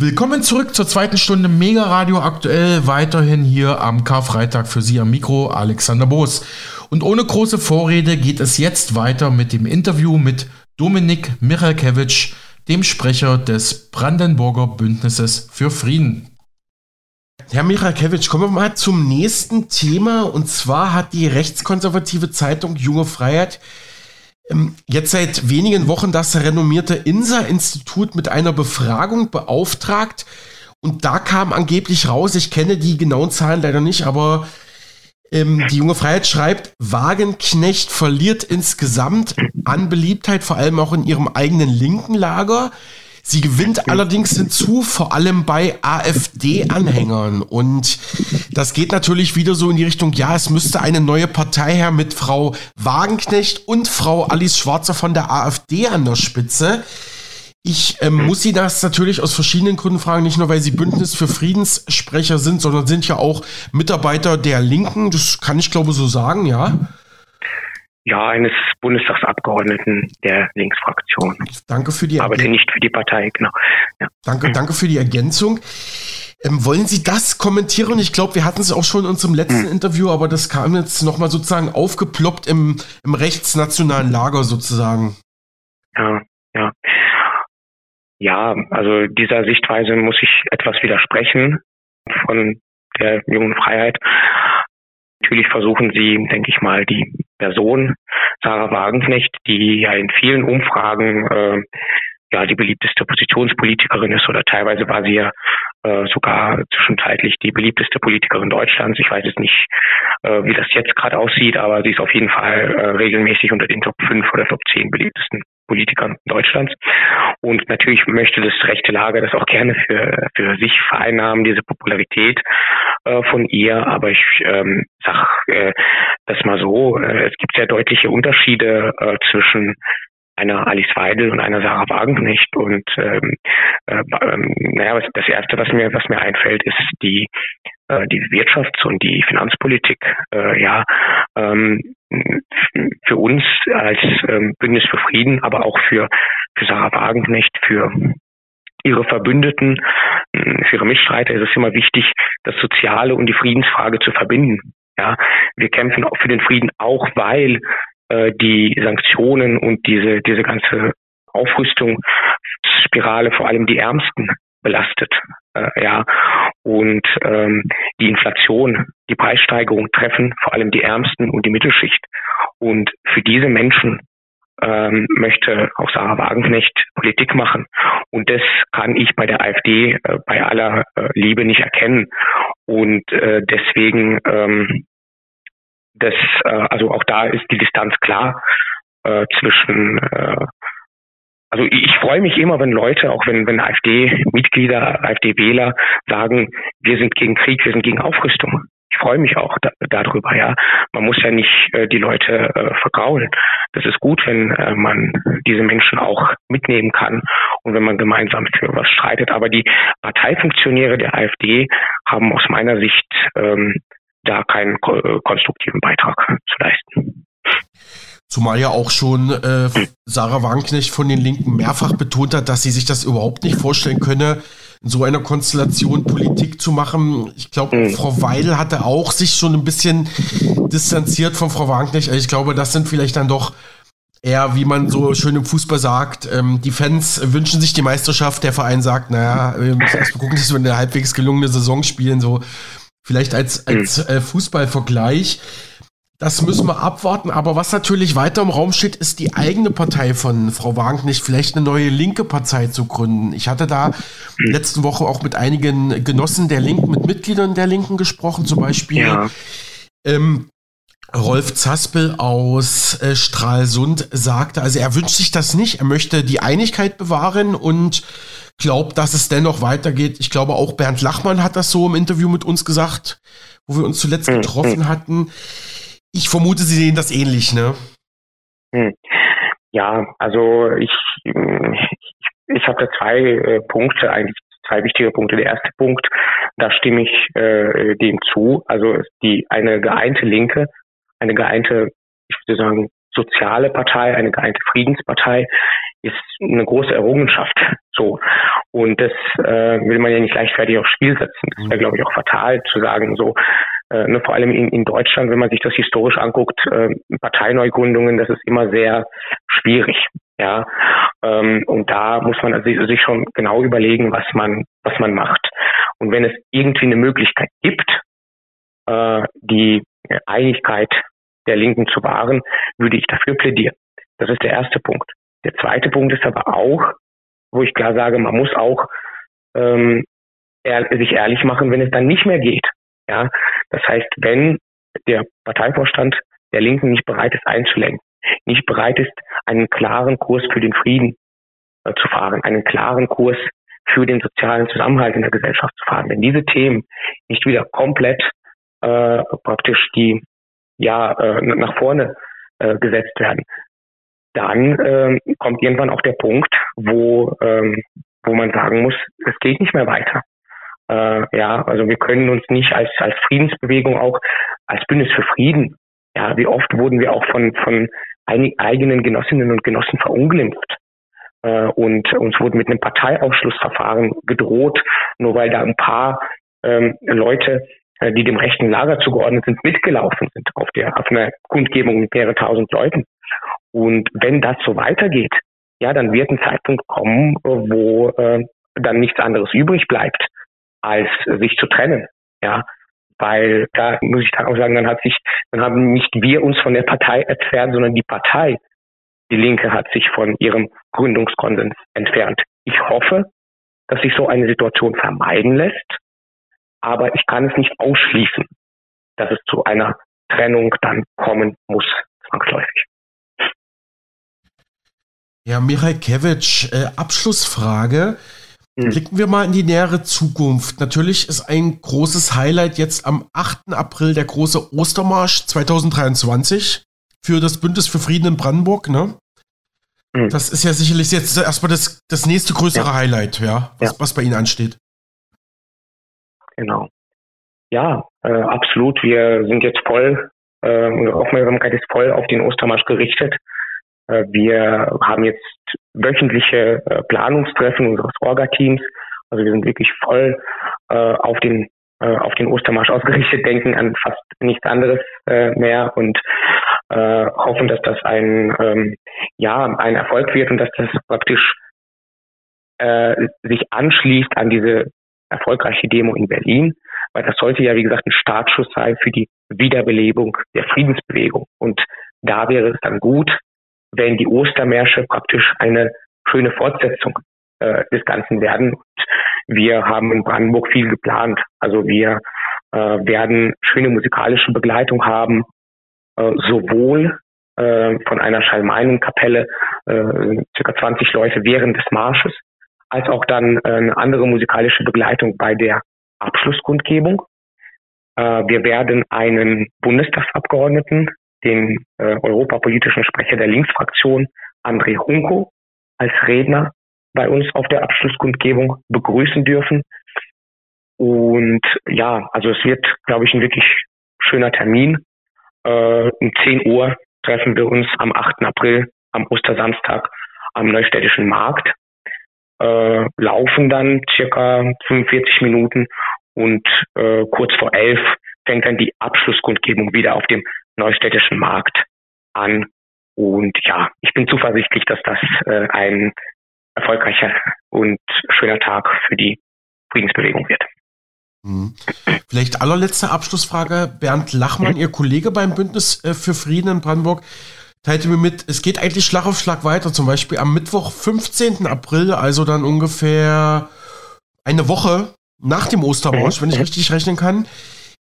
Willkommen zurück zur zweiten Stunde Mega Radio aktuell. Weiterhin hier am Karfreitag für Sie am Mikro Alexander Boos. Und ohne große Vorrede geht es jetzt weiter mit dem Interview mit Dominik Michalkiewicz, dem Sprecher des Brandenburger Bündnisses für Frieden. Herr Michalkiewicz, kommen wir mal zum nächsten Thema. Und zwar hat die rechtskonservative Zeitung Junge Freiheit jetzt seit wenigen Wochen das renommierte INSA-Institut mit einer Befragung beauftragt. Und da kam angeblich raus, ich kenne die genauen Zahlen leider nicht, aber ähm, die junge Freiheit schreibt, Wagenknecht verliert insgesamt an Beliebtheit, vor allem auch in ihrem eigenen linken Lager. Sie gewinnt allerdings hinzu, vor allem bei AfD-Anhängern. Und das geht natürlich wieder so in die Richtung, ja, es müsste eine neue Partei her mit Frau Wagenknecht und Frau Alice Schwarzer von der AfD an der Spitze. Ich ähm, muss Sie das natürlich aus verschiedenen Gründen fragen, nicht nur weil Sie Bündnis für Friedenssprecher sind, sondern sind ja auch Mitarbeiter der Linken. Das kann ich glaube so sagen, ja. Ja, eines Bundestagsabgeordneten der Linksfraktion. Danke für die Ergänzung. Aber nicht für die Partei, genau. Ja. Danke, danke für die Ergänzung. Ähm, wollen Sie das kommentieren? Ich glaube, wir hatten es auch schon in unserem letzten hm. Interview, aber das kam jetzt nochmal sozusagen aufgeploppt im, im rechtsnationalen Lager sozusagen. Ja, ja. Ja, also dieser Sichtweise muss ich etwas widersprechen von der jungen Freiheit. Natürlich versuchen sie, denke ich mal, die Person Sarah Wagenknecht, die ja in vielen Umfragen äh, ja die beliebteste Oppositionspolitikerin ist oder teilweise war sie ja äh, sogar zwischenzeitlich die beliebteste Politikerin Deutschlands. Ich weiß jetzt nicht, äh, wie das jetzt gerade aussieht, aber sie ist auf jeden Fall äh, regelmäßig unter den Top 5 oder Top 10 beliebtesten Politikern Deutschlands. Und natürlich möchte das rechte Lager das auch gerne für, für sich vereinnahmen, diese Popularität äh, von ihr. Aber ich ähm, sag äh, das mal so, äh, es gibt sehr deutliche Unterschiede äh, zwischen einer Alice Weidel und einer Sarah Wagenknecht. Und ähm, äh, ähm, naja, das erste, was mir, was mir einfällt, ist die äh, die Wirtschafts- und die Finanzpolitik. Äh, ja, ähm, für uns als ähm, Bündnis für Frieden, aber auch für für Sarah Wagenknecht, für ihre Verbündeten, für ihre Mitstreiter ist es immer wichtig, das Soziale und die Friedensfrage zu verbinden. Ja, wir kämpfen auch für den Frieden, auch weil äh, die Sanktionen und diese, diese ganze Aufrüstungsspirale vor allem die Ärmsten belastet. Äh, ja. Und ähm, die Inflation, die Preissteigerung treffen vor allem die Ärmsten und die Mittelschicht. Und für diese Menschen ähm, möchte auch Sarah Wagenknecht Politik machen. Und das kann ich bei der AfD äh, bei aller äh, Liebe nicht erkennen. Und äh, deswegen ähm, das, äh, also auch da ist die Distanz klar äh, zwischen äh, also ich freue mich immer, wenn Leute, auch wenn, wenn AfD-Mitglieder, AfD-Wähler sagen, wir sind gegen Krieg, wir sind gegen Aufrüstung. Ich freue mich auch da, darüber, ja. Man muss ja nicht äh, die Leute äh, vergraulen. Das ist gut, wenn äh, man diese Menschen auch mitnehmen kann und wenn man gemeinsam für was streitet. Aber die Parteifunktionäre der AfD haben aus meiner Sicht ähm, da keinen äh, konstruktiven Beitrag zu leisten. Zumal ja auch schon äh, Sarah Wagenknecht von den Linken mehrfach betont hat, dass sie sich das überhaupt nicht vorstellen könne, in so einer Konstellation Politik zu machen. Ich glaube, mhm. Frau Weidel hatte auch sich schon ein bisschen distanziert von Frau Wagenknecht. Also ich glaube, das sind vielleicht dann doch eher, wie man so schön im Fußball sagt, ähm, die Fans wünschen sich die Meisterschaft, der Verein sagt, naja, wir müssen erst mal gucken, dass wir eine halbwegs gelungene Saison spielen, so Vielleicht als, als äh, Fußballvergleich. Das müssen wir abwarten. Aber was natürlich weiter im Raum steht, ist die eigene Partei von Frau Wagenknecht, vielleicht eine neue linke Partei zu gründen. Ich hatte da letzte Woche auch mit einigen Genossen der Linken, mit Mitgliedern der Linken gesprochen, zum Beispiel ja. ähm, Rolf Zaspel aus äh, Stralsund sagte, also er wünscht sich das nicht, er möchte die Einigkeit bewahren und glaubt, dass es dennoch weitergeht. Ich glaube, auch Bernd Lachmann hat das so im Interview mit uns gesagt, wo wir uns zuletzt hm, getroffen hm. hatten. Ich vermute, Sie sehen das ähnlich, ne? Hm. Ja, also ich, ich, ich habe da zwei äh, Punkte, eigentlich zwei wichtige Punkte. Der erste Punkt, da stimme ich äh, dem zu. Also die eine geeinte Linke, eine geeinte, ich würde sagen, soziale Partei, eine geeinte Friedenspartei, ist eine große Errungenschaft. So. Und das äh, will man ja nicht leichtfertig aufs Spiel setzen. Das wäre, glaube ich, auch fatal zu sagen, so, äh, ne, vor allem in, in Deutschland, wenn man sich das historisch anguckt, äh, Parteineugründungen, das ist immer sehr schwierig. Ja, ähm, und da muss man also sich schon genau überlegen, was man, was man macht. Und wenn es irgendwie eine Möglichkeit gibt, äh, die Einigkeit der Linken zu wahren, würde ich dafür plädieren. Das ist der erste Punkt. Der zweite Punkt ist aber auch, wo ich klar sage, man muss auch ähm, ehr sich ehrlich machen, wenn es dann nicht mehr geht. Ja, das heißt, wenn der Parteivorstand der Linken nicht bereit ist einzulenken, nicht bereit ist, einen klaren Kurs für den Frieden äh, zu fahren, einen klaren Kurs für den sozialen Zusammenhalt in der Gesellschaft zu fahren. Wenn diese Themen nicht wieder komplett äh, praktisch die ja äh, nach vorne äh, gesetzt werden, dann äh, kommt irgendwann auch der Punkt, wo ähm, wo man sagen muss, es geht nicht mehr weiter. Äh, ja, also wir können uns nicht als als Friedensbewegung auch als Bündnis für Frieden. Ja, wie oft wurden wir auch von von eigenen Genossinnen und Genossen verunglimpft. Äh, und uns wurde mit einem Parteiausschlussverfahren gedroht, nur weil da ein paar ähm, Leute, die dem rechten Lager zugeordnet sind, mitgelaufen sind auf der auf einer Kundgebung mit mehrere tausend Leuten. Und wenn das so weitergeht, ja, dann wird ein Zeitpunkt kommen, wo äh, dann nichts anderes übrig bleibt, als sich zu trennen. Ja, weil da muss ich dann auch sagen, dann hat sich, dann haben nicht wir uns von der Partei entfernt, sondern die Partei, die Linke, hat sich von ihrem Gründungskonsens entfernt. Ich hoffe, dass sich so eine Situation vermeiden lässt, aber ich kann es nicht ausschließen, dass es zu einer Trennung dann kommen muss, zwangsläufig. Ja, Michael Kevich, äh, Abschlussfrage. Mhm. Blicken wir mal in die nähere Zukunft. Natürlich ist ein großes Highlight jetzt am 8. April der große Ostermarsch 2023 für das Bündnis für Frieden in Brandenburg, ne? Mhm. Das ist ja sicherlich jetzt erstmal das, das nächste größere ja. Highlight, ja was, ja, was bei Ihnen ansteht. Genau. Ja, äh, absolut. Wir sind jetzt voll, äh, unsere Aufmerksamkeit ist voll auf den Ostermarsch gerichtet. Äh, wir haben jetzt wöchentliche äh, Planungstreffen unseres Orga-Teams. Also wir sind wirklich voll äh, auf den auf den Ostermarsch ausgerichtet, denken an fast nichts anderes mehr und hoffen, dass das ein ähm, ja ein Erfolg wird und dass das praktisch sich anschließt an diese erfolgreiche Demo in Berlin, weil das sollte ja wie gesagt ein Startschuss sein für die Wiederbelebung der Friedensbewegung und da wäre es dann gut, wenn die Ostermärsche praktisch eine schöne Fortsetzung äh, des Ganzen werden. Und wir haben in Brandenburg viel geplant. Also wir äh, werden schöne musikalische Begleitung haben, äh, sowohl äh, von einer Schallmeinen-Kapelle, äh, circa 20 Leute während des Marsches, als auch dann äh, eine andere musikalische Begleitung bei der Abschlusskundgebung. Äh, wir werden einen Bundestagsabgeordneten den äh, europapolitischen Sprecher der Linksfraktion, André Hunko, als Redner bei uns auf der Abschlusskundgebung begrüßen dürfen. Und ja, also es wird, glaube ich, ein wirklich schöner Termin. Um 10 Uhr treffen wir uns am 8. April, am Ostersamstag, am Neustädtischen Markt. Äh, laufen dann circa 45 Minuten und äh, kurz vor elf fängt dann die Abschlusskundgebung wieder auf dem neustädtischen Markt an. Und ja, ich bin zuversichtlich, dass das äh, ein erfolgreicher und schöner Tag für die Friedensbewegung wird. Hm. Vielleicht allerletzte Abschlussfrage. Bernd Lachmann, mhm. Ihr Kollege beim Bündnis äh, für Frieden in Brandenburg, teilte mir mit, es geht eigentlich Schlag auf Schlag weiter. Zum Beispiel am Mittwoch, 15. April, also dann ungefähr eine Woche nach dem Ostermarsch, mhm. wenn ich richtig rechnen kann,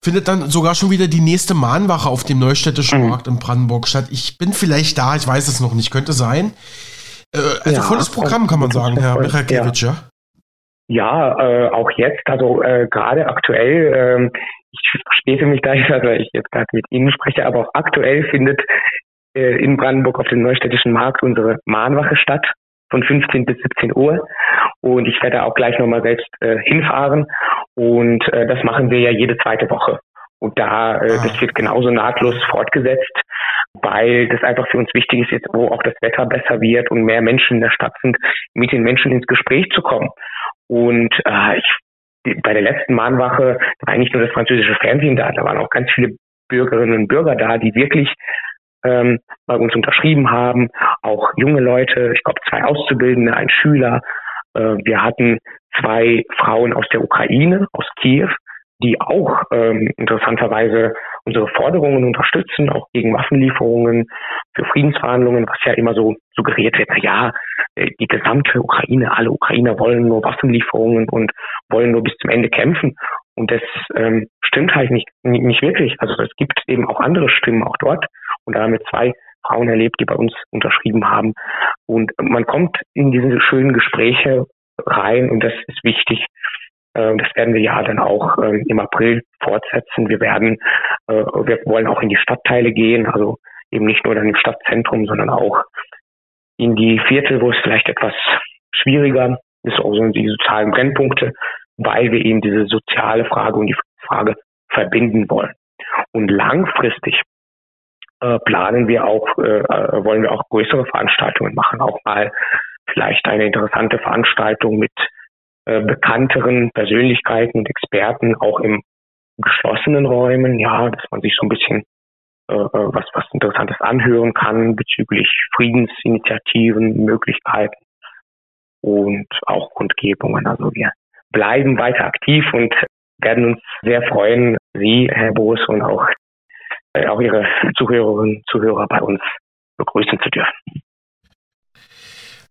findet dann sogar schon wieder die nächste Mahnwache auf dem Neustädtischen mhm. Markt in Brandenburg statt. Ich bin vielleicht da, ich weiß es noch nicht, könnte sein. Äh, also ja, volles Programm kann man sagen, Herr Michakiewicz, ja. Ja, äh, auch jetzt, also äh, gerade aktuell, äh, ich verspäte mich da, weil ich jetzt gerade mit Ihnen spreche, aber auch aktuell findet äh, in Brandenburg auf dem Neustädtischen Markt unsere Mahnwache statt von 15 bis 17 Uhr. Und ich werde auch gleich nochmal selbst äh, hinfahren. Und äh, das machen wir ja jede zweite Woche. Und da, äh, ah. das wird genauso nahtlos fortgesetzt. weil das einfach für uns wichtig ist, jetzt wo auch das Wetter besser wird und mehr Menschen in der Stadt sind, mit den Menschen ins Gespräch zu kommen. Und äh, ich, bei der letzten Mahnwache war eigentlich nur das französische Fernsehen da, da waren auch ganz viele Bürgerinnen und Bürger da, die wirklich ähm, bei uns unterschrieben haben, auch junge Leute, ich glaube zwei Auszubildende, ein Schüler. Äh, wir hatten zwei Frauen aus der Ukraine, aus Kiew, die auch ähm, interessanterweise unsere Forderungen unterstützen, auch gegen Waffenlieferungen für Friedensverhandlungen, was ja immer so suggeriert wird, na ja, äh, die gesamte Ukraine, alle Ukrainer wollen nur Waffenlieferungen und wollen nur bis zum Ende kämpfen. Und das ähm, stimmt halt nicht, nicht wirklich. Also es gibt eben auch andere Stimmen auch dort. Und da haben wir zwei Frauen erlebt, die bei uns unterschrieben haben. Und man kommt in diese schönen Gespräche rein und das ist wichtig. Äh, das werden wir ja dann auch ähm, im April fortsetzen. Wir werden, äh, wir wollen auch in die Stadtteile gehen, also eben nicht nur dann im Stadtzentrum, sondern auch in die Viertel, wo es vielleicht etwas schwieriger ist, auch so die sozialen Brennpunkte, weil wir eben diese soziale Frage und die Frage verbinden wollen. Und langfristig äh, planen wir auch, äh, äh, wollen wir auch größere Veranstaltungen machen, auch mal vielleicht eine interessante Veranstaltung mit bekannteren Persönlichkeiten und Experten, auch im geschlossenen Räumen, ja, dass man sich so ein bisschen was, was Interessantes anhören kann bezüglich Friedensinitiativen, Möglichkeiten und auch Kundgebungen. Also wir bleiben weiter aktiv und werden uns sehr freuen, Sie, Herr Boos, und auch, äh, auch Ihre Zuhörerinnen und Zuhörer bei uns begrüßen zu dürfen.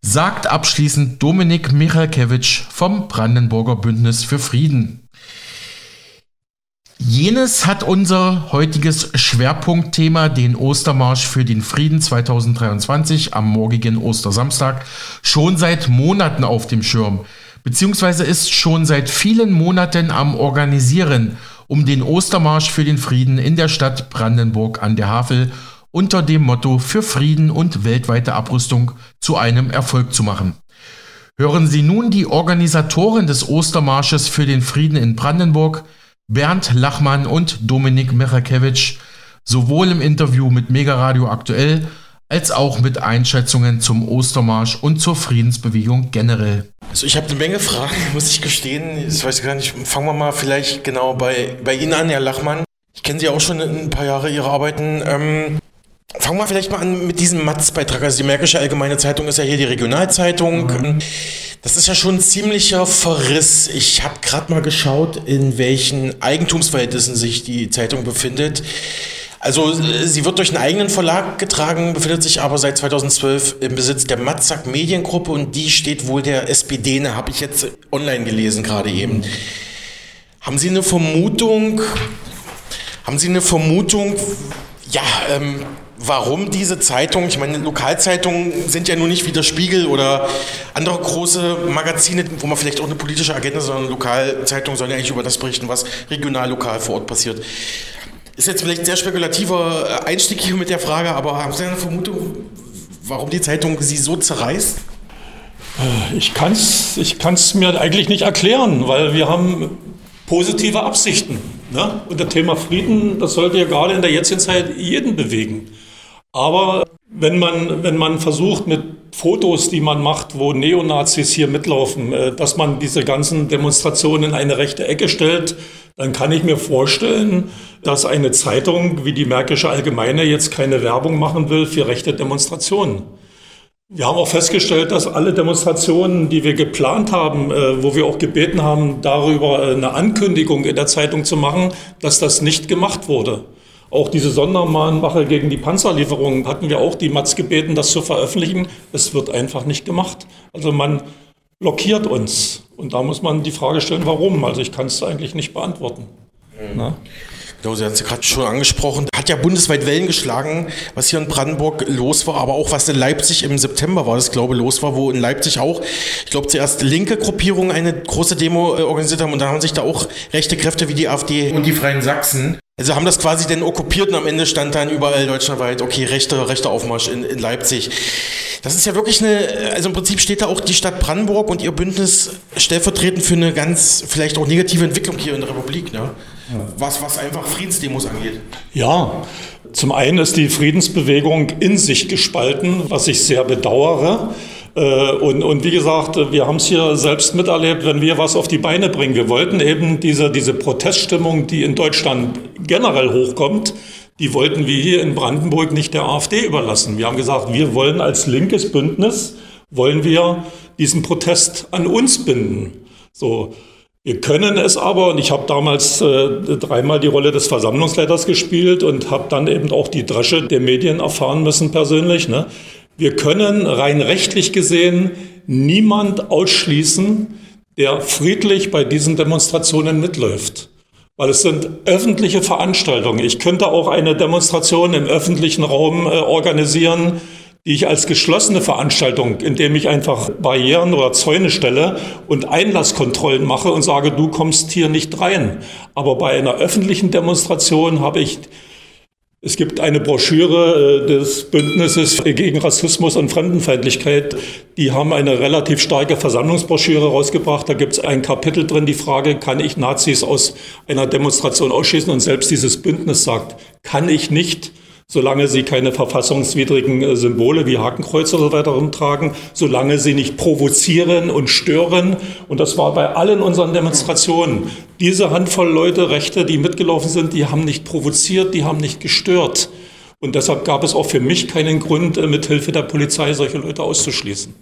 Sagt abschließend Dominik Michalkewitsch vom Brandenburger Bündnis für Frieden. Jenes hat unser heutiges Schwerpunktthema, den Ostermarsch für den Frieden 2023 am morgigen Ostersamstag, schon seit Monaten auf dem Schirm beziehungsweise ist schon seit vielen Monaten am Organisieren, um den Ostermarsch für den Frieden in der Stadt Brandenburg an der Havel unter dem Motto für Frieden und weltweite Abrüstung zu einem Erfolg zu machen. Hören Sie nun die Organisatoren des Ostermarsches für den Frieden in Brandenburg, Bernd Lachmann und Dominik Mechakewitsch, sowohl im Interview mit Mega Radio aktuell als auch mit Einschätzungen zum Ostermarsch und zur Friedensbewegung generell. Also ich habe eine Menge Fragen, muss ich gestehen. Ich weiß gar nicht, fangen wir mal vielleicht genau bei, bei Ihnen an, Herr Lachmann. Ich kenne Sie auch schon ein paar Jahre, Ihre Arbeiten. Ähm, fangen wir vielleicht mal an mit diesem Matz-Beitrag. Also die Märkische Allgemeine Zeitung ist ja hier die Regionalzeitung. Mhm. Das ist ja schon ein ziemlicher Verriss. Ich habe gerade mal geschaut, in welchen Eigentumsverhältnissen sich die Zeitung befindet. Also äh, sie wird durch einen eigenen Verlag getragen, befindet sich aber seit 2012 im Besitz der Matzak Mediengruppe und die steht wohl der SPD, ne, habe ich jetzt online gelesen gerade eben. Haben Sie eine Vermutung, haben Sie eine Vermutung, ja, ähm, warum diese Zeitung, ich meine, Lokalzeitungen sind ja nur nicht wie der Spiegel oder andere große Magazine, wo man vielleicht auch eine politische Agenda, sondern Lokalzeitungen sollen ja eigentlich über das berichten, was regional, lokal vor Ort passiert. Ist jetzt vielleicht ein sehr spekulativer äh, Einstieg hier mit der Frage, aber haben Sie eine Vermutung, warum die Zeitung Sie so zerreißt? Ich kann es ich kann's mir eigentlich nicht erklären, weil wir haben positive Absichten. Ne? Und das Thema Frieden, das sollte ja gerade in der jetzigen Zeit jeden bewegen. Aber wenn man, wenn man versucht mit Fotos, die man macht, wo Neonazis hier mitlaufen, äh, dass man diese ganzen Demonstrationen in eine rechte Ecke stellt, dann kann ich mir vorstellen, dass eine Zeitung wie die Märkische Allgemeine jetzt keine Werbung machen will für rechte Demonstrationen. Wir haben auch festgestellt, dass alle Demonstrationen, die wir geplant haben, äh, wo wir auch gebeten haben, darüber äh, eine Ankündigung in der Zeitung zu machen, dass das nicht gemacht wurde. Auch diese Sondermahnwache gegen die Panzerlieferungen hatten wir auch die Matz gebeten, das zu veröffentlichen. Es wird einfach nicht gemacht. Also man blockiert uns. Und da muss man die Frage stellen, warum. Also ich kann es eigentlich nicht beantworten. Mhm. Genau, Sie haben es ja gerade schon angesprochen. Hat ja bundesweit Wellen geschlagen, was hier in Brandenburg los war, aber auch was in Leipzig im September war, das glaube ich los war, wo in Leipzig auch, ich glaube zuerst linke Gruppierungen eine große Demo äh, organisiert haben und da haben sich da auch rechte Kräfte wie die AfD und die Freien Sachsen Also haben das quasi denn okkupiert und am Ende stand dann überall deutschlandweit, okay, rechter, rechter Aufmarsch in, in Leipzig. Das ist ja wirklich eine, also im Prinzip steht da auch die Stadt Brandenburg und ihr Bündnis stellvertretend für eine ganz, vielleicht auch negative Entwicklung hier in der Republik, ne? Was, was einfach Friedensdemos angeht. Ja, zum einen ist die Friedensbewegung in sich gespalten, was ich sehr bedauere. Äh, und, und wie gesagt, wir haben es hier selbst miterlebt, wenn wir was auf die Beine bringen. Wir wollten eben diese, diese Proteststimmung, die in Deutschland generell hochkommt, die wollten wir hier in Brandenburg nicht der AfD überlassen. Wir haben gesagt, wir wollen als linkes Bündnis, wollen wir diesen Protest an uns binden. So. Wir können es aber, und ich habe damals äh, dreimal die Rolle des Versammlungsleiters gespielt und habe dann eben auch die Dresche der Medien erfahren müssen persönlich. Ne? Wir können rein rechtlich gesehen niemand ausschließen, der friedlich bei diesen Demonstrationen mitläuft. Weil es sind öffentliche Veranstaltungen. Ich könnte auch eine Demonstration im öffentlichen Raum äh, organisieren, die ich als geschlossene Veranstaltung, indem ich einfach Barrieren oder Zäune stelle und Einlasskontrollen mache und sage, du kommst hier nicht rein. Aber bei einer öffentlichen Demonstration habe ich es gibt eine Broschüre äh, des Bündnisses gegen Rassismus und Fremdenfeindlichkeit. Die haben eine relativ starke Versammlungsbroschüre rausgebracht. Da gibt es ein Kapitel drin, die Frage, kann ich Nazis aus einer Demonstration ausschließen? Und selbst dieses Bündnis sagt, kann ich nicht solange sie keine verfassungswidrigen äh, Symbole wie Hakenkreuz oder so weiter rumtragen, solange sie nicht provozieren und stören. Und das war bei allen unseren Demonstrationen. Diese Handvoll Leute, Rechte, die mitgelaufen sind, die haben nicht provoziert, die haben nicht gestört. Und deshalb gab es auch für mich keinen Grund, äh, mit Hilfe der Polizei solche Leute auszuschließen.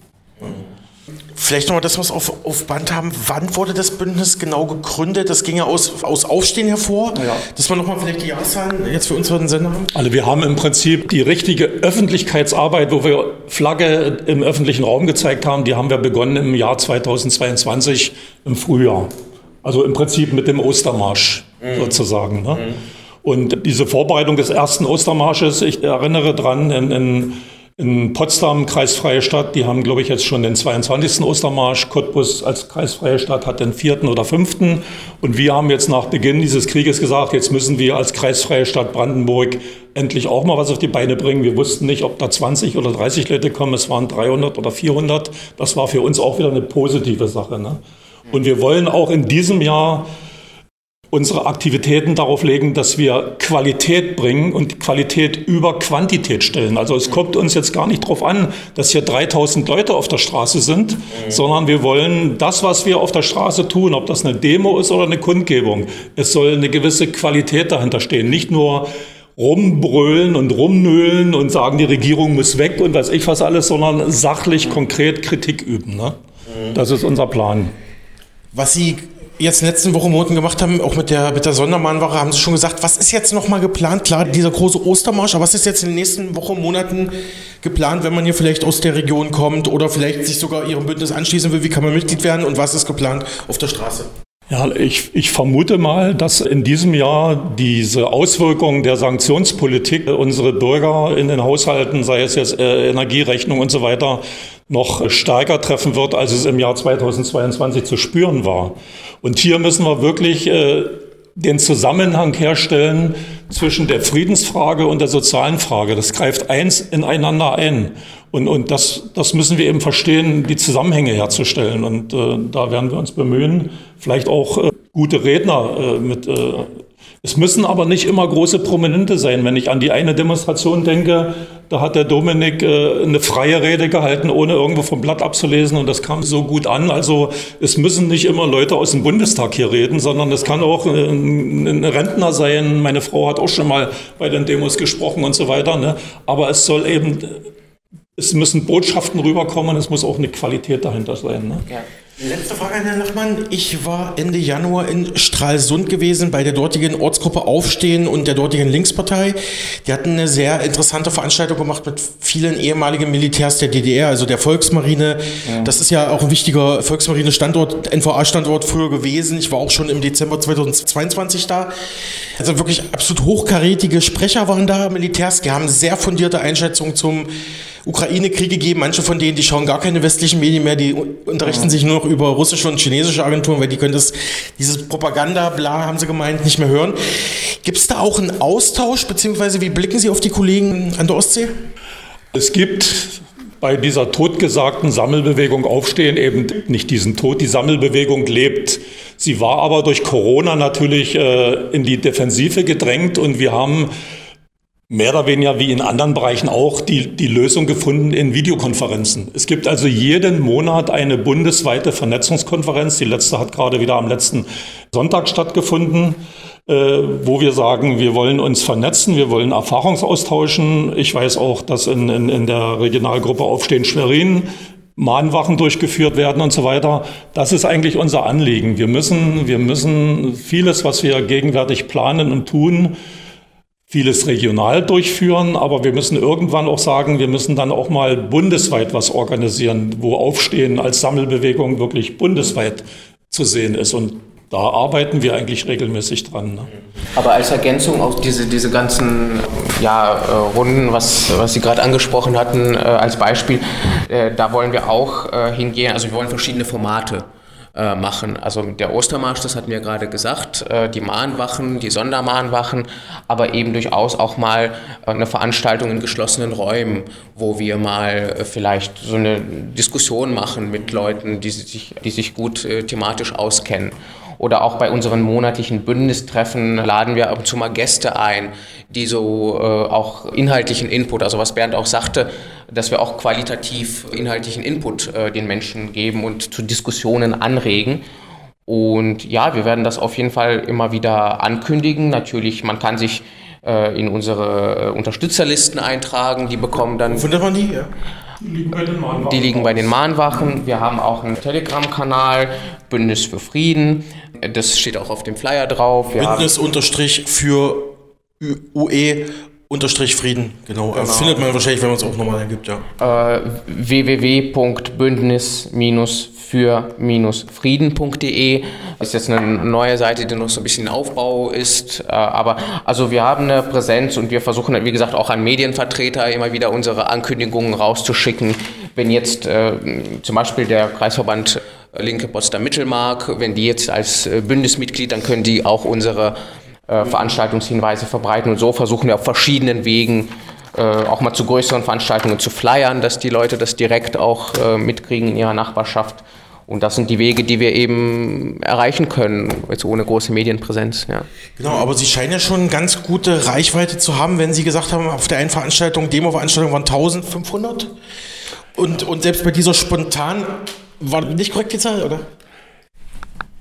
Vielleicht nochmal das, was wir auf, auf Band haben. Wann wurde das Bündnis genau gegründet? Das ging ja aus, aus Aufstehen hervor. Ja. Dass wir nochmal vielleicht die Jahreszahlen jetzt für unseren Sender haben. Also wir haben im Prinzip die richtige Öffentlichkeitsarbeit, wo wir Flagge im öffentlichen Raum gezeigt haben, die haben wir begonnen im Jahr 2022 im Frühjahr. Also im Prinzip mit dem Ostermarsch mhm. sozusagen. Ne? Mhm. Und diese Vorbereitung des ersten Ostermarsches, ich erinnere dran, in, in in Potsdam, kreisfreie Stadt, die haben, glaube ich, jetzt schon den 22. Ostermarsch. Cottbus als kreisfreie Stadt hat den vierten oder fünften. Und wir haben jetzt nach Beginn dieses Krieges gesagt, jetzt müssen wir als kreisfreie Stadt Brandenburg endlich auch mal was auf die Beine bringen. Wir wussten nicht, ob da 20 oder 30 Leute kommen. Es waren 300 oder 400. Das war für uns auch wieder eine positive Sache. Ne? Und wir wollen auch in diesem Jahr unsere Aktivitäten darauf legen, dass wir Qualität bringen und Qualität über Quantität stellen. Also es kommt uns jetzt gar nicht darauf an, dass hier 3000 Leute auf der Straße sind, mhm. sondern wir wollen das, was wir auf der Straße tun, ob das eine Demo ist oder eine Kundgebung, es soll eine gewisse Qualität dahinter stehen. Nicht nur rumbrüllen und rumnöhlen und sagen, die Regierung muss weg und weiß ich was alles, sondern sachlich, konkret Kritik üben. Ne? Das ist unser Plan. Was Sie jetzt in den letzten Wochen, Monaten gemacht haben, auch mit der, mit der Sondermahnwache, haben Sie schon gesagt, was ist jetzt nochmal geplant? Klar, dieser große Ostermarsch, aber was ist jetzt in den nächsten Wochen, Monaten geplant, wenn man hier vielleicht aus der Region kommt oder vielleicht sich sogar Ihrem Bündnis anschließen will? Wie kann man Mitglied werden und was ist geplant auf der Straße? Ja, ich, ich vermute mal, dass in diesem Jahr diese Auswirkungen der Sanktionspolitik unsere Bürger in den Haushalten, sei es jetzt äh, Energierechnung und so weiter, noch stärker treffen wird, als es im Jahr 2022 zu spüren war. Und hier müssen wir wirklich äh, den Zusammenhang herstellen zwischen der Friedensfrage und der sozialen Frage. Das greift eins ineinander ein. Und, und das, das müssen wir eben verstehen, die Zusammenhänge herzustellen. Und äh, da werden wir uns bemühen, vielleicht auch äh, gute Redner äh, mit äh, es müssen aber nicht immer große Prominente sein. Wenn ich an die eine Demonstration denke, da hat der Dominik äh, eine freie Rede gehalten, ohne irgendwo vom Blatt abzulesen und das kam so gut an. Also es müssen nicht immer Leute aus dem Bundestag hier reden, sondern es kann auch äh, ein, Rentner sein. Meine Frau hat auch schon mal bei den Demos gesprochen und so weiter. Ne? Aber es soll eben, es müssen Botschaften rüberkommen, es muss auch eine Qualität dahinter sein. Ne? Ja. Letzte Frage an Herrn Lachmann. Ich war Ende Januar in Stralsund gewesen bei der dortigen Ortsgruppe Aufstehen und der dortigen Linkspartei. Die hatten eine sehr interessante Veranstaltung gemacht mit vielen ehemaligen Militärs der DDR, also der Volksmarine. Ja. Das ist ja auch ein wichtiger Volksmarine-Standort, NVA-Standort früher gewesen. Ich war auch schon im Dezember 2022 da. Also wirklich absolut hochkarätige Sprecher waren da, Militärs. Die haben sehr fundierte Einschätzungen zum Ukraine-Krieg gegeben. Manche von denen, die schauen gar keine westlichen Medien mehr, die unterrichten sich nur noch über russische und chinesische Agenturen, weil die können das, dieses Propaganda, bla, haben sie gemeint, nicht mehr hören. Gibt es da auch einen Austausch, beziehungsweise wie blicken Sie auf die Kollegen an der Ostsee? Es gibt bei dieser totgesagten Sammelbewegung Aufstehen eben nicht diesen Tod. Die Sammelbewegung lebt. Sie war aber durch Corona natürlich äh, in die Defensive gedrängt und wir haben mehr oder weniger wie in anderen Bereichen auch die, die Lösung gefunden in Videokonferenzen. Es gibt also jeden Monat eine bundesweite Vernetzungskonferenz. Die letzte hat gerade wieder am letzten Sonntag stattgefunden, äh, wo wir sagen, wir wollen uns vernetzen, wir wollen Erfahrungsaustauschen. Ich weiß auch, dass in, in, in der Regionalgruppe Aufstehen Schwerin Mahnwachen durchgeführt werden und so weiter. Das ist eigentlich unser Anliegen. Wir müssen, wir müssen vieles, was wir gegenwärtig planen und tun, vieles regional durchführen, aber wir müssen irgendwann auch sagen, wir müssen dann auch mal bundesweit was organisieren, wo Aufstehen als Sammelbewegung wirklich bundesweit zu sehen ist. Und da arbeiten wir eigentlich regelmäßig dran. Ne? Aber als Ergänzung auf diese, diese ganzen ja, äh, Runden, was, was Sie gerade angesprochen hatten, äh, als Beispiel, äh, da wollen wir auch hingehen. Also wir wollen verschiedene Formate äh, machen. Also der Ostermarsch, das hatten wir gerade gesagt, äh, die Mahnwachen, die Sondermahnwachen, aber eben durchaus auch mal äh, eine Veranstaltung in geschlossenen Räumen, wo wir mal äh, vielleicht so eine Diskussion machen mit Leuten, die sich, die sich gut äh, thematisch auskennen. Oder auch bei unseren monatlichen Bündnistreffen laden wir ab und zu mal Gäste ein, die so äh, auch inhaltlichen Input, also was Bernd auch sagte, dass wir auch qualitativ inhaltlichen Input äh, den Menschen geben und zu Diskussionen anregen. Und ja, wir werden das auf jeden Fall immer wieder ankündigen. Natürlich, man kann sich äh, in unsere äh, Unterstützerlisten eintragen, die bekommen dann. Wo man die? Ja. Die liegen bei den Mahnwachen. Die liegen bei den Mahnwachen. Wir haben auch einen Telegram-Kanal, Bündnis für Frieden. Das steht auch auf dem Flyer drauf. Wir Bündnis unterstrich für UE Unterstrich Frieden, genau. genau. Findet man wahrscheinlich, wenn man es auch nochmal ergibt, ja. Äh, www.bündnis-für-frieden.de ist jetzt eine neue Seite, die noch so ein bisschen Aufbau ist. Äh, aber also wir haben eine Präsenz und wir versuchen, wie gesagt, auch an Medienvertreter immer wieder unsere Ankündigungen rauszuschicken. Wenn jetzt äh, zum Beispiel der Kreisverband Linke Potsdam Mittelmark, wenn die jetzt als äh, Bündnismitglied, dann können die auch unsere äh, Veranstaltungshinweise verbreiten. Und so versuchen wir auf verschiedenen Wegen äh, auch mal zu größeren Veranstaltungen zu flyern, dass die Leute das direkt auch äh, mitkriegen in ihrer Nachbarschaft. Und das sind die Wege, die wir eben erreichen können, jetzt ohne große Medienpräsenz. Ja. Genau, aber Sie scheinen ja schon ganz gute Reichweite zu haben, wenn Sie gesagt haben, auf der einen Veranstaltung, Demo-Veranstaltung waren 1500. Und, und selbst bei dieser spontan, war nicht korrekt die Zahl, oder?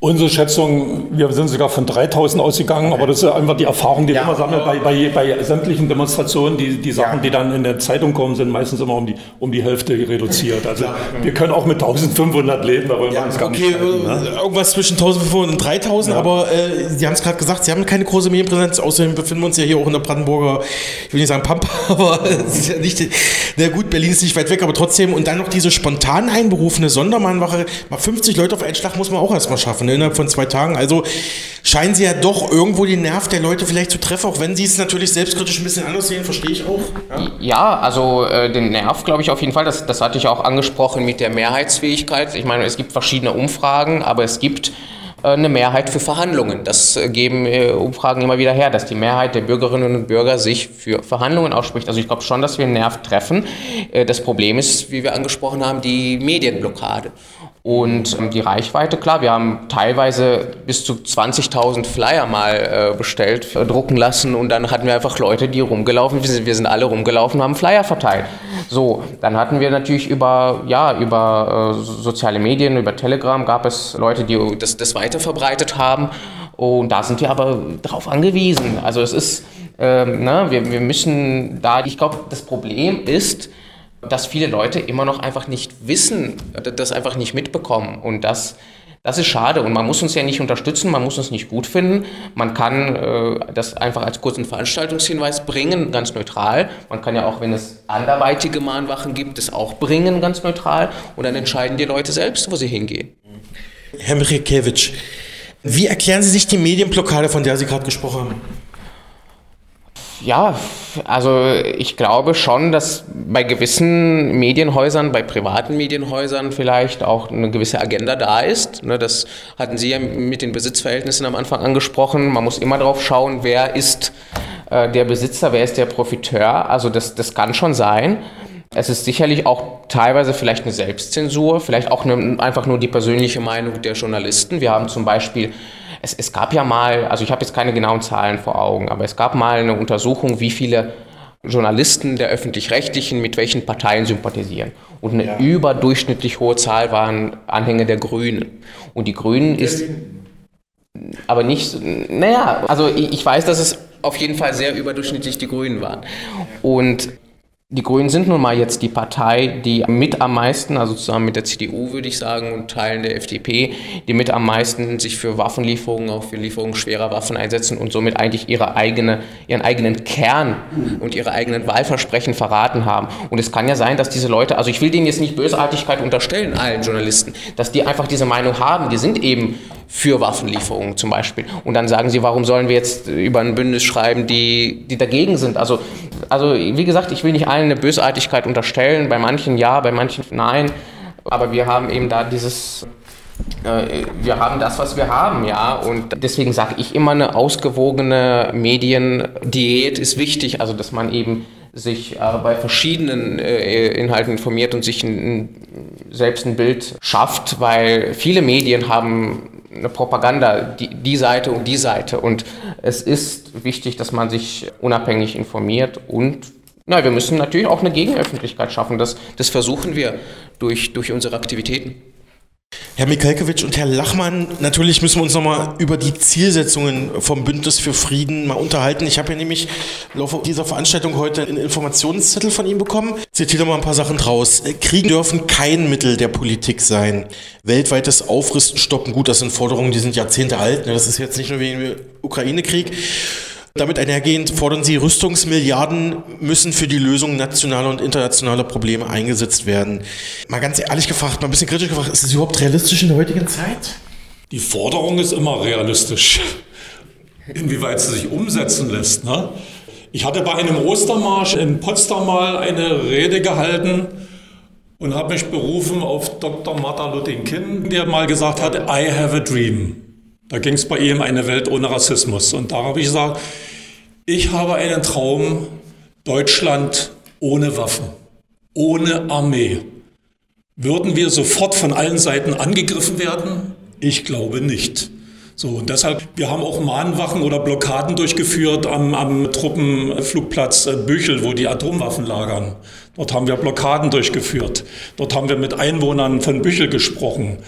Unsere Schätzung, wir sind sogar von 3000 ausgegangen, aber das ist einfach die Erfahrung, die ja, wir sammeln bei, bei, bei, sämtlichen Demonstrationen. Die, die Sachen, ja. die dann in der Zeitung kommen, sind meistens immer um die, um die Hälfte reduziert. Also ja. wir können auch mit 1500 leben, da wollen wir uns gar okay, nicht halten, ne? Äh, irgendwas zwischen 1500 und 3000, aber äh, Sie haben es gerade gesagt, Sie haben keine große Medienpräsenz, außerdem befinden wir uns ja hier auch in der Brandenburger, ich will nicht sagen Pampa, aber es ist ja nicht, na gut, Berlin ist nicht weit weg, aber trotzdem, und dann noch diese spontan einberufene Sondermannwache, mal 50 Leute auf einen Schlag muss man auch erstmal schaffen. Ne? Innerhalb von zwei Tagen. Also scheinen sie ja doch irgendwo den Nerv der Leute vielleicht zu treffen, auch wenn sie es natürlich selbstkritisch ein bisschen anders sehen, verstehe ich auch. Ja, ja also äh, den Nerv glaube ich auf jeden Fall, das, das hatte ich auch angesprochen mit der Mehrheitsfähigkeit. Ich meine, es gibt verschiedene Umfragen, aber es gibt äh, eine Mehrheit für Verhandlungen. Das äh, geben äh, Umfragen immer wieder her, dass die Mehrheit der Bürgerinnen und Bürger sich für Verhandlungen ausspricht. Also ich glaube schon, dass wir einen Nerv treffen. Das Problem ist, wie wir angesprochen haben, die Medienblockade. Und ähm, die Reichweite, klar, wir haben teilweise bis zu 20.000 Flyer mal äh, bestellt, äh, drucken lassen und dann hatten wir einfach Leute, die rumgelaufen sind. Wir sind alle rumgelaufen, haben Flyer verteilt. So, dann hatten wir natürlich über, ja, über äh, soziale Medien, über Telegram gab es Leute, die das, das weiter verbreitet haben. Und da sind wir aber darauf angewiesen. Also es ist, ähm, na, wir, wir müssen da, ich glaube, das Problem ist, dass viele Leute immer noch einfach nicht wissen, das einfach nicht mitbekommen. Und das, das ist schade. Und man muss uns ja nicht unterstützen, man muss uns nicht gut finden. Man kann äh, das einfach als kurzen Veranstaltungshinweis bringen, ganz neutral. Man kann ja auch, wenn es anderweitige Mahnwachen gibt, das auch bringen, ganz neutral. Und dann entscheiden die Leute selbst, wo sie hingehen. Herr Michikiewicz, wie erklären Sie sich die Medienblockade, von der Sie gerade gesprochen haben? Ja, also ich glaube schon, dass bei gewissen Medienhäusern, bei privaten Medienhäusern vielleicht auch eine gewisse Agenda da ist. Ne, das hatten Sie ja mit den Besitzverhältnissen am Anfang angesprochen. Man muss immer darauf schauen, wer ist äh, der Besitzer, wer ist der Profiteur. Also das, das kann schon sein. Es ist sicherlich auch teilweise vielleicht eine Selbstzensur, vielleicht auch eine, einfach nur die persönliche Meinung der Journalisten. Wir haben zum Beispiel es, es gab ja mal, also ich habe jetzt keine genauen Zahlen vor Augen, aber es gab mal eine Untersuchung, wie viele Journalisten der öffentlich-rechtlichen mit welchen Parteien sympathisieren. Und eine ja. überdurchschnittlich hohe Zahl waren Anhänger der Grünen. Und die Grünen ist aber nicht, naja, also ich weiß, dass es auf jeden Fall sehr überdurchschnittlich die Grünen waren. Und die Grünen sind nun mal jetzt die Partei, die mit am meisten, also zusammen mit der CDU würde ich sagen und Teilen der FDP, die mit am meisten sich für Waffenlieferungen, auch für Lieferungen schwerer Waffen einsetzen und somit eigentlich ihre eigene, ihren eigenen Kern und ihre eigenen Wahlversprechen verraten haben. Und es kann ja sein, dass diese Leute, also ich will denen jetzt nicht Bösartigkeit unterstellen, allen Journalisten, dass die einfach diese Meinung haben, die sind eben für Waffenlieferungen zum Beispiel. Und dann sagen sie, warum sollen wir jetzt über ein Bündnis schreiben, die, die dagegen sind? Also, also wie gesagt, ich will nicht allen eine Bösartigkeit unterstellen, bei manchen ja, bei manchen nein. Aber wir haben eben da dieses äh, wir haben das, was wir haben, ja. Und deswegen sage ich immer, eine ausgewogene Mediendiät ist wichtig. Also, dass man eben sich äh, bei verschiedenen äh, Inhalten informiert und sich ein, selbst ein Bild schafft, weil viele Medien haben eine Propaganda, die, die Seite und die Seite. Und es ist wichtig, dass man sich unabhängig informiert und na, wir müssen natürlich auch eine Gegenöffentlichkeit schaffen. Das, das versuchen wir durch, durch unsere Aktivitäten. Herr Mikalkewitsch und Herr Lachmann, natürlich müssen wir uns nochmal über die Zielsetzungen vom Bündnis für Frieden mal unterhalten. Ich habe ja nämlich im Laufe dieser Veranstaltung heute einen Informationszettel von Ihnen bekommen. Zitiere mal ein paar Sachen draus. Kriegen dürfen kein Mittel der Politik sein. Weltweites Aufrüsten stoppen. Gut, das sind Forderungen, die sind Jahrzehnte alt. Ne? Das ist jetzt nicht nur wegen dem Ukraine-Krieg. Damit einhergehend fordern sie, Rüstungsmilliarden müssen für die Lösung nationaler und internationaler Probleme eingesetzt werden. Mal ganz ehrlich gefragt, mal ein bisschen kritisch gefragt, ist das überhaupt realistisch in der heutigen Zeit? Die Forderung ist immer realistisch. Inwieweit sie sich umsetzen lässt. Ne? Ich hatte bei einem Ostermarsch in Potsdam mal eine Rede gehalten und habe mich berufen auf Dr. Martha Luther-King, der mal gesagt hat, I have a dream. Da ging es bei ihm eine Welt ohne Rassismus. Und da habe ich gesagt, ich habe einen Traum, Deutschland ohne Waffen, ohne Armee. Würden wir sofort von allen Seiten angegriffen werden? Ich glaube nicht. So, und deshalb, wir haben auch Mahnwachen oder Blockaden durchgeführt am, am Truppenflugplatz äh, Büchel, wo die Atomwaffen lagern. Dort haben wir Blockaden durchgeführt. Dort haben wir mit Einwohnern von Büchel gesprochen.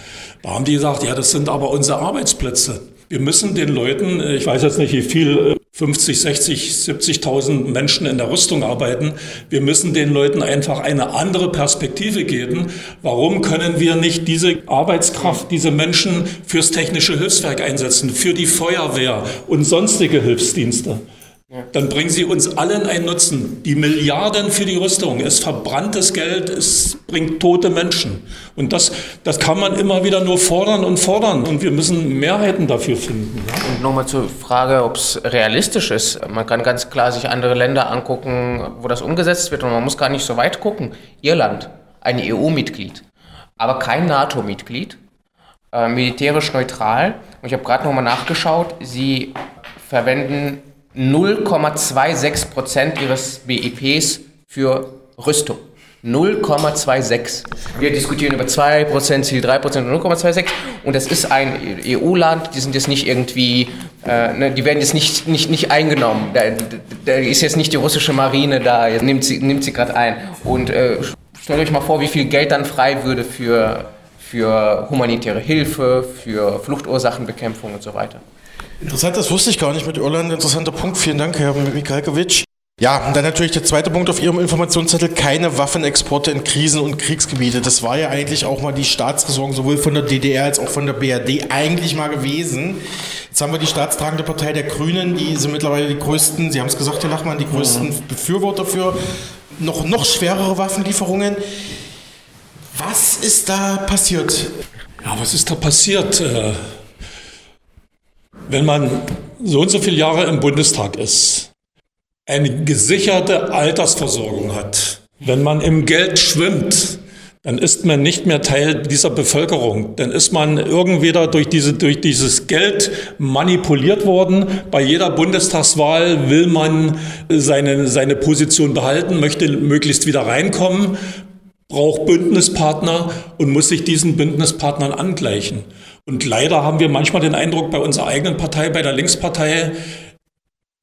Da haben die gesagt, ja, das sind aber unsere Arbeitsplätze. Wir müssen den Leuten, äh, ich weiß jetzt nicht, wie viel, 50, 60, 70.000 Menschen in der Rüstung arbeiten. Wir müssen den Leuten einfach eine andere Perspektive geben. Warum können wir nicht diese Arbeitskraft, diese Menschen fürs technische Hilfswerk einsetzen, für die Feuerwehr und sonstige Hilfsdienste? Dann bringen sie uns allen einen Nutzen. Die Milliarden für die Rüstung ist verbranntes Geld, es bringt tote Menschen. Und das, das kann man immer wieder nur fordern und fordern. Und wir müssen Mehrheiten dafür finden. Und nochmal zur Frage, ob es realistisch ist. Man kann ganz klar sich andere Länder angucken, wo das umgesetzt wird. Und man muss gar nicht so weit gucken. Irland, ein EU-Mitglied, aber kein NATO-Mitglied, äh, militärisch neutral. Und ich habe gerade nochmal nachgeschaut. Sie verwenden 0,26 Prozent ihres BIPs für Rüstung. 0,26. Wir diskutieren über 2%, Ziel 3% und 0,26. Und das ist ein EU-Land, die sind jetzt nicht irgendwie, äh, ne, die werden jetzt nicht, nicht, nicht eingenommen. Da, da, ist jetzt nicht die russische Marine da, jetzt nimmt sie, nimmt sie gerade ein. Und äh, stellt euch mal vor, wie viel Geld dann frei würde für, für humanitäre Hilfe, für Fluchtursachenbekämpfung und so weiter. Interessant, das wusste ich gar nicht mit Irland. Interessanter Punkt. Vielen Dank, Herr Mikalkovic. Ja, und dann natürlich der zweite Punkt auf Ihrem Informationszettel, keine Waffenexporte in Krisen- und Kriegsgebiete. Das war ja eigentlich auch mal die Staatsräson sowohl von der DDR als auch von der BRD eigentlich mal gewesen. Jetzt haben wir die staatstragende Partei der Grünen, die sind mittlerweile die größten, Sie haben es gesagt, Herr Lachmann, die größten mhm. Befürworter für noch, noch schwerere Waffenlieferungen. Was ist da passiert? Ja, was ist da passiert? Äh wenn man so und so viele Jahre im Bundestag ist, eine gesicherte Altersversorgung hat, wenn man im Geld schwimmt, dann ist man nicht mehr Teil dieser Bevölkerung. Dann ist man irgendwie da durch, diese, durch dieses Geld manipuliert worden. Bei jeder Bundestagswahl will man seine, seine Position behalten, möchte möglichst wieder reinkommen, braucht Bündnispartner und muss sich diesen Bündnispartnern angleichen. Und leider haben wir manchmal den Eindruck bei unserer eigenen Partei, bei der Linkspartei,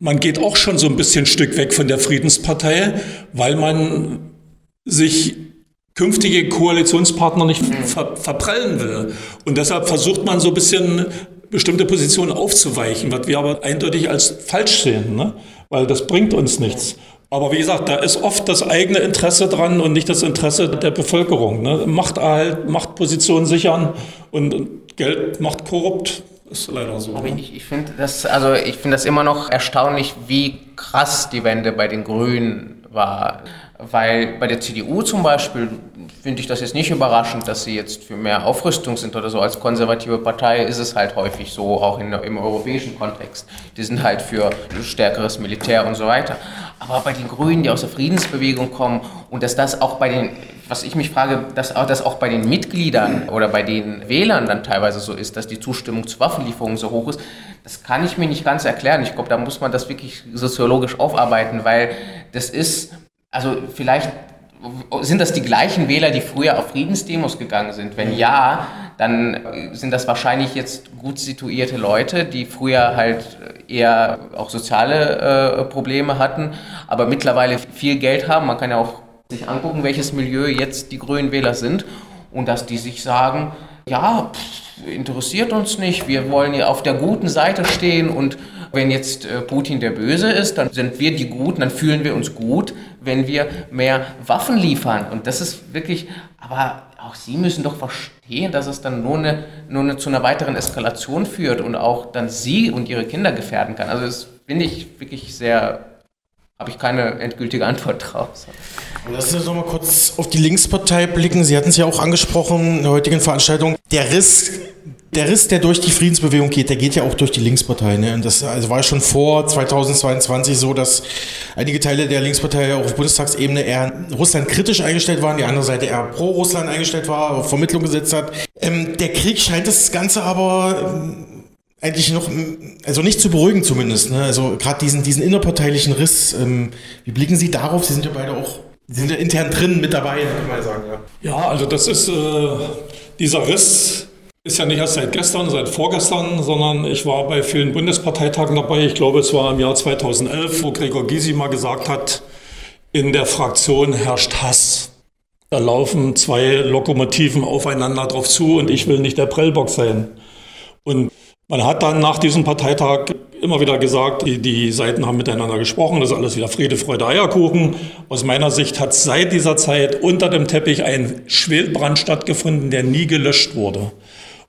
man geht auch schon so ein bisschen ein Stück weg von der Friedenspartei, weil man sich künftige Koalitionspartner nicht ver verprellen will. Und deshalb versucht man so ein bisschen bestimmte Positionen aufzuweichen, was wir aber eindeutig als falsch sehen, ne? weil das bringt uns nichts. Aber wie gesagt, da ist oft das eigene Interesse dran und nicht das Interesse der Bevölkerung. Ne? Machterhalt, Machtpositionen sichern und Geld macht korrupt. Ist leider so. Aber ne? ich, ich finde das, also ich finde das immer noch erstaunlich, wie krass die Wende bei den Grünen war. Weil bei der CDU zum Beispiel finde ich das jetzt nicht überraschend, dass sie jetzt für mehr Aufrüstung sind oder so. Als konservative Partei ist es halt häufig so, auch in, im europäischen Kontext. Die sind halt für stärkeres Militär und so weiter. Aber bei den Grünen, die aus der Friedensbewegung kommen und dass das auch bei den, was ich mich frage, dass das auch bei den Mitgliedern oder bei den Wählern dann teilweise so ist, dass die Zustimmung zu Waffenlieferungen so hoch ist, das kann ich mir nicht ganz erklären. Ich glaube, da muss man das wirklich soziologisch aufarbeiten, weil das ist also vielleicht sind das die gleichen Wähler, die früher auf Friedensdemos gegangen sind? Wenn ja, dann sind das wahrscheinlich jetzt gut situierte Leute, die früher halt eher auch soziale äh, Probleme hatten, aber mittlerweile viel Geld haben. Man kann ja auch sich angucken, welches Milieu jetzt die Grünen Wähler sind und dass die sich sagen, ja, pff, interessiert uns nicht, wir wollen ja auf der guten Seite stehen und wenn jetzt äh, Putin der Böse ist, dann sind wir die Guten, dann fühlen wir uns gut, wenn wir mehr Waffen liefern. Und das ist wirklich, aber auch Sie müssen doch verstehen, dass es dann nur, eine, nur eine, zu einer weiteren Eskalation führt und auch dann Sie und Ihre Kinder gefährden kann. Also das finde ich wirklich sehr, habe ich keine endgültige Antwort drauf. Sie uns noch mal kurz auf die Linkspartei blicken. Sie hatten es ja auch angesprochen in der heutigen Veranstaltung. Der Riss der Riss, der durch die Friedensbewegung geht, der geht ja auch durch die Linkspartei. Ne? Und das also war schon vor 2022 so, dass einige Teile der Linkspartei auf Bundestagsebene eher Russland kritisch eingestellt waren, die andere Seite eher pro Russland eingestellt war, Vermittlung gesetzt hat. Ähm, der Krieg scheint das Ganze aber ähm, eigentlich noch, also nicht zu beruhigen zumindest. Ne? Also gerade diesen, diesen innerparteilichen Riss. Ähm, wie blicken Sie darauf? Sie sind ja beide auch, Sie sind ja intern drin mit dabei, kann man sagen. Ja, ja also das ist äh, dieser Riss ist ja nicht erst seit gestern, seit vorgestern, sondern ich war bei vielen Bundesparteitagen dabei. Ich glaube, es war im Jahr 2011, wo Gregor Gysi mal gesagt hat, in der Fraktion herrscht Hass. Da laufen zwei Lokomotiven aufeinander drauf zu und ich will nicht der Prellbock sein. Und man hat dann nach diesem Parteitag immer wieder gesagt, die, die Seiten haben miteinander gesprochen, das ist alles wieder Friede, Freude, Eierkuchen. Aus meiner Sicht hat seit dieser Zeit unter dem Teppich ein Schwelbrand stattgefunden, der nie gelöscht wurde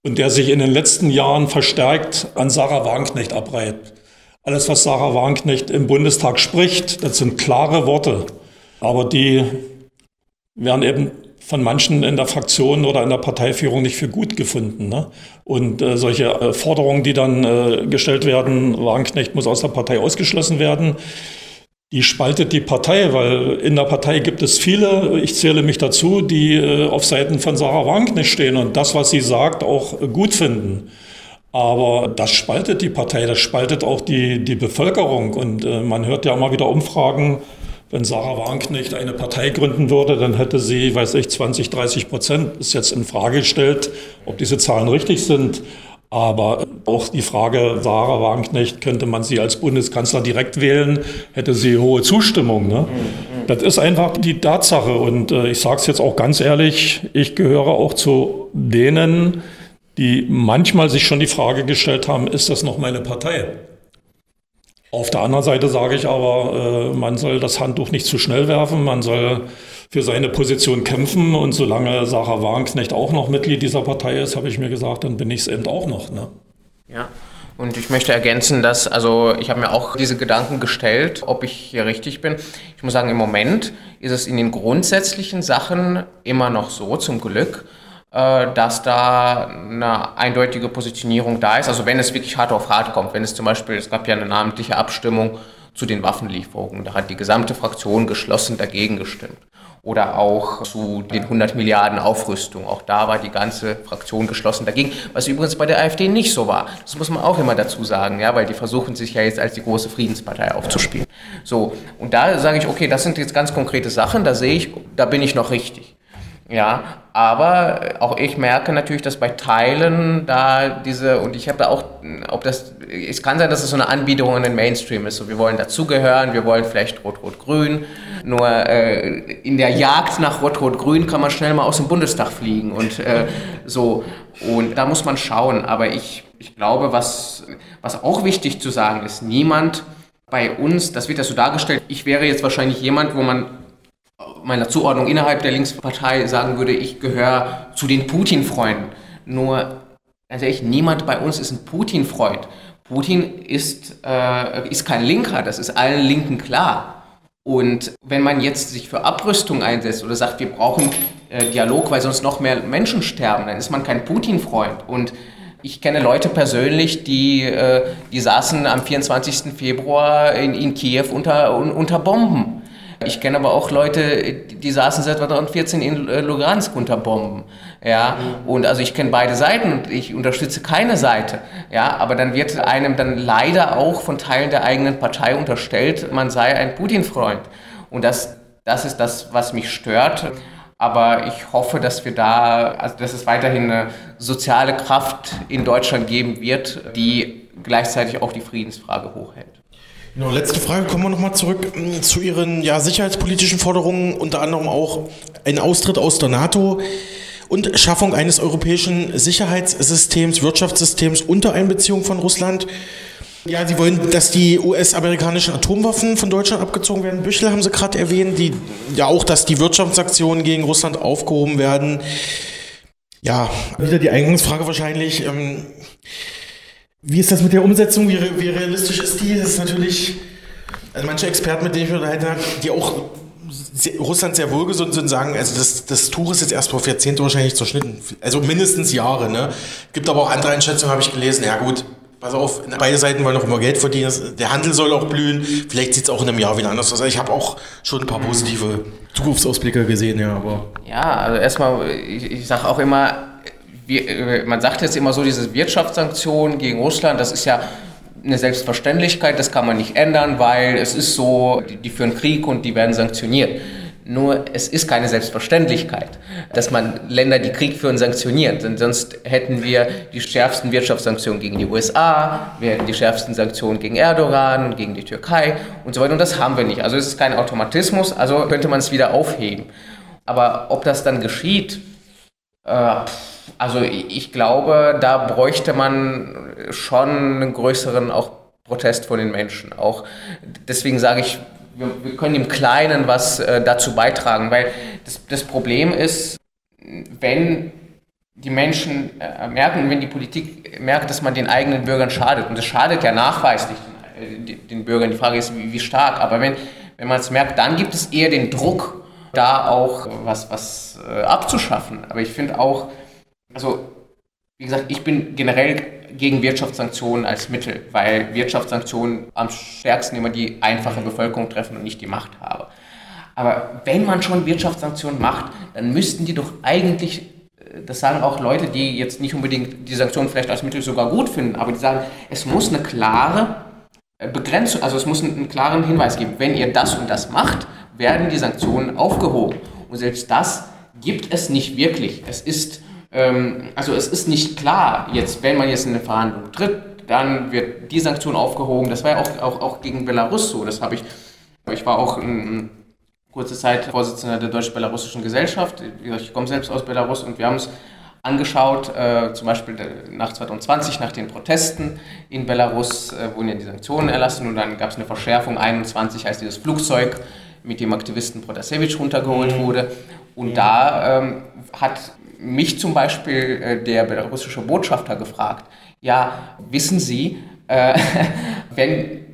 und der sich in den letzten Jahren verstärkt an Sarah Wagenknecht abreibt. Alles, was Sarah Wagenknecht im Bundestag spricht, das sind klare Worte, aber die werden eben von manchen in der Fraktion oder in der Parteiführung nicht für gut gefunden. Ne? Und äh, solche äh, Forderungen, die dann äh, gestellt werden, Wagenknecht muss aus der Partei ausgeschlossen werden, die spaltet die Partei, weil in der Partei gibt es viele, ich zähle mich dazu, die äh, auf Seiten von Sarah Wagenknecht stehen und das, was sie sagt, auch gut finden. Aber das spaltet die Partei, das spaltet auch die, die Bevölkerung. Und äh, man hört ja immer wieder Umfragen, wenn Sarah Wagenknecht eine Partei gründen würde, dann hätte sie, weiß ich, 20, 30 Prozent. Ist jetzt in Frage gestellt, ob diese Zahlen richtig sind. Aber auch die Frage, Sarah Wagenknecht, könnte man sie als Bundeskanzler direkt wählen, hätte sie hohe Zustimmung. Ne? Das ist einfach die Tatsache. Und äh, ich sage es jetzt auch ganz ehrlich, ich gehöre auch zu denen, die manchmal sich schon die Frage gestellt haben, ist das noch meine Partei? Auf der anderen Seite sage ich aber, äh, man soll das Handtuch nicht zu schnell werfen, man soll für seine Position kämpfen. Und solange Sarah Wagenknecht auch noch Mitglied dieser Partei ist, habe ich mir gesagt, dann bin ich es eben auch noch. Ne? Ja. Und ich möchte ergänzen, dass, also ich habe mir auch diese Gedanken gestellt, ob ich hier richtig bin. Ich muss sagen, im Moment ist es in den grundsätzlichen Sachen immer noch so, zum Glück, äh, dass da eine eindeutige Positionierung da ist. Also wenn es wirklich hart auf hart kommt, wenn es zum Beispiel, es gab ja eine namentliche Abstimmung zu den Waffenlieferungen. Da hat die gesamte Fraktion geschlossen dagegen gestimmt. Oder auch zu den 100 Milliarden Aufrüstung. Auch da war die ganze Fraktion geschlossen dagegen, was übrigens bei der AfD nicht so war. Das muss man auch immer dazu sagen, ja, weil die versuchen sich ja jetzt als die große Friedenspartei aufzuspielen. So, und da sage ich, okay, das sind jetzt ganz konkrete Sachen, da sehe ich, da bin ich noch richtig. Ja, aber auch ich merke natürlich, dass bei Teilen da diese, und ich habe da auch, ob das, es kann sein, dass es so eine Anbiederung in den Mainstream ist. So, wir wollen dazugehören, wir wollen vielleicht Rot-Rot-Grün. Nur äh, in der Jagd nach Rot-Rot-Grün kann man schnell mal aus dem Bundestag fliegen und äh, so. Und da muss man schauen. Aber ich, ich glaube, was, was auch wichtig zu sagen ist, niemand bei uns, das wird ja so dargestellt, ich wäre jetzt wahrscheinlich jemand, wo man meiner Zuordnung innerhalb der Linkspartei sagen würde, ich gehöre zu den Putin-Freunden. Nur, ganz ehrlich, niemand bei uns ist ein Putin-Freund. Putin ist, äh, ist kein Linker, das ist allen Linken klar. Und wenn man jetzt sich für Abrüstung einsetzt oder sagt, wir brauchen äh, Dialog, weil sonst noch mehr Menschen sterben, dann ist man kein Putin-Freund. Und ich kenne Leute persönlich, die, äh, die saßen am 24. Februar in, in Kiew unter, unter Bomben. Ich kenne aber auch Leute, die saßen seit 2014 in äh, Lugansk unter Bomben. Ja, und also ich kenne beide Seiten und ich unterstütze keine Seite. Ja, aber dann wird einem dann leider auch von Teilen der eigenen Partei unterstellt, man sei ein Putin-Freund. Und das, das ist das, was mich stört. Aber ich hoffe, dass wir da, also dass es weiterhin eine soziale Kraft in Deutschland geben wird, die gleichzeitig auch die Friedensfrage hochhält. Genau, letzte Frage, kommen wir nochmal zurück mm, zu Ihren ja, sicherheitspolitischen Forderungen, unter anderem auch ein Austritt aus der NATO und Schaffung eines europäischen Sicherheitssystems, Wirtschaftssystems unter Einbeziehung von Russland. Ja, Sie wollen, dass die US-amerikanischen Atomwaffen von Deutschland abgezogen werden. Büchel haben Sie gerade erwähnt, die, ja auch, dass die Wirtschaftssanktionen gegen Russland aufgehoben werden. Ja, wieder die Eingangsfrage wahrscheinlich. Ähm, wie ist das mit der Umsetzung? Wie, wie realistisch ist die? Das ist natürlich, also manche Experten, mit denen ich unterhalten habe, die auch sehr, Russland sehr wohlgesund sind, sagen, also das, das Tuch ist jetzt erst vor Jahrzehnte wahrscheinlich zerschnitten. Also mindestens Jahre. Ne? Gibt aber auch andere Einschätzungen, habe ich gelesen. Ja gut, pass auf, beide Seiten wollen noch immer Geld verdienen. Der Handel soll auch blühen. Vielleicht sieht es auch in einem Jahr wieder anders aus. Also ich habe auch schon ein paar positive Zukunftsausblicke gesehen, ja. Aber ja, also erstmal, ich, ich sage auch immer, äh, man sagt jetzt immer so, diese Wirtschaftssanktionen gegen Russland, das ist ja eine Selbstverständlichkeit, das kann man nicht ändern, weil es ist so, die, führen Krieg und die werden sanktioniert. Nur es ist keine Selbstverständlichkeit, dass man Länder, die Krieg führen, sanktioniert. Denn sonst hätten wir die schärfsten Wirtschaftssanktionen gegen die USA, wir hätten die schärfsten Sanktionen gegen Erdogan gegen die Türkei und so weiter. Und das haben wir nicht. Also es ist kein Automatismus, also könnte man es wieder aufheben. Aber ob das dann geschieht, also ich glaube, da bräuchte man schon einen größeren auch Protest von den Menschen. Auch deswegen sage ich, wir, können im Kleinen was äh, dazu beitragen, weil das, das, Problem ist, wenn die Menschen äh, merken, wenn die Politik merkt, dass man den eigenen Bürgern schadet, und das schadet ja nachweislich den, Bürgern, die Frage ist, wie, wie stark, aber wenn, wenn man es merkt, dann gibt es eher den Druck, da auch was, was äh, abzuschaffen. Aber ich finde auch, also wie gesagt, ich bin generell gegen Wirtschaftssanktionen als Mittel, weil Wirtschaftssanktionen am stärksten immer die einfache Bevölkerung treffen und nicht die Machthaber. Aber wenn man schon Wirtschaftssanktionen macht, dann müssten die doch eigentlich, äh, das sagen auch Leute, die jetzt nicht unbedingt die Sanktionen vielleicht als Mittel sogar gut finden, aber die sagen, es muss eine klare äh, Begrenzung, also es muss einen, einen klaren Hinweis geben, wenn ihr das und das macht, werden die Sanktionen aufgehoben. Und selbst das gibt es nicht wirklich. Es ist ähm, also es ist nicht klar, jetzt, wenn man jetzt in eine Verhandlung tritt, dann wird die Sanktion aufgehoben. Das war ja auch, auch, auch gegen Belarus so. Das habe ich, ich war auch in, kurze Zeit Vorsitzender der Deutsch-Belarussischen Gesellschaft. Ich komme selbst aus Belarus und wir haben es angeschaut, äh, zum Beispiel nach 2020, nach den Protesten in Belarus, äh, wurden ja die Sanktionen erlassen und dann gab es eine Verschärfung. 21 als dieses Flugzeug mit dem Aktivisten Protasevich runtergeholt mhm. wurde. Und da ähm, hat mich zum Beispiel äh, der belarussische Botschafter gefragt, ja, wissen Sie, äh, wenn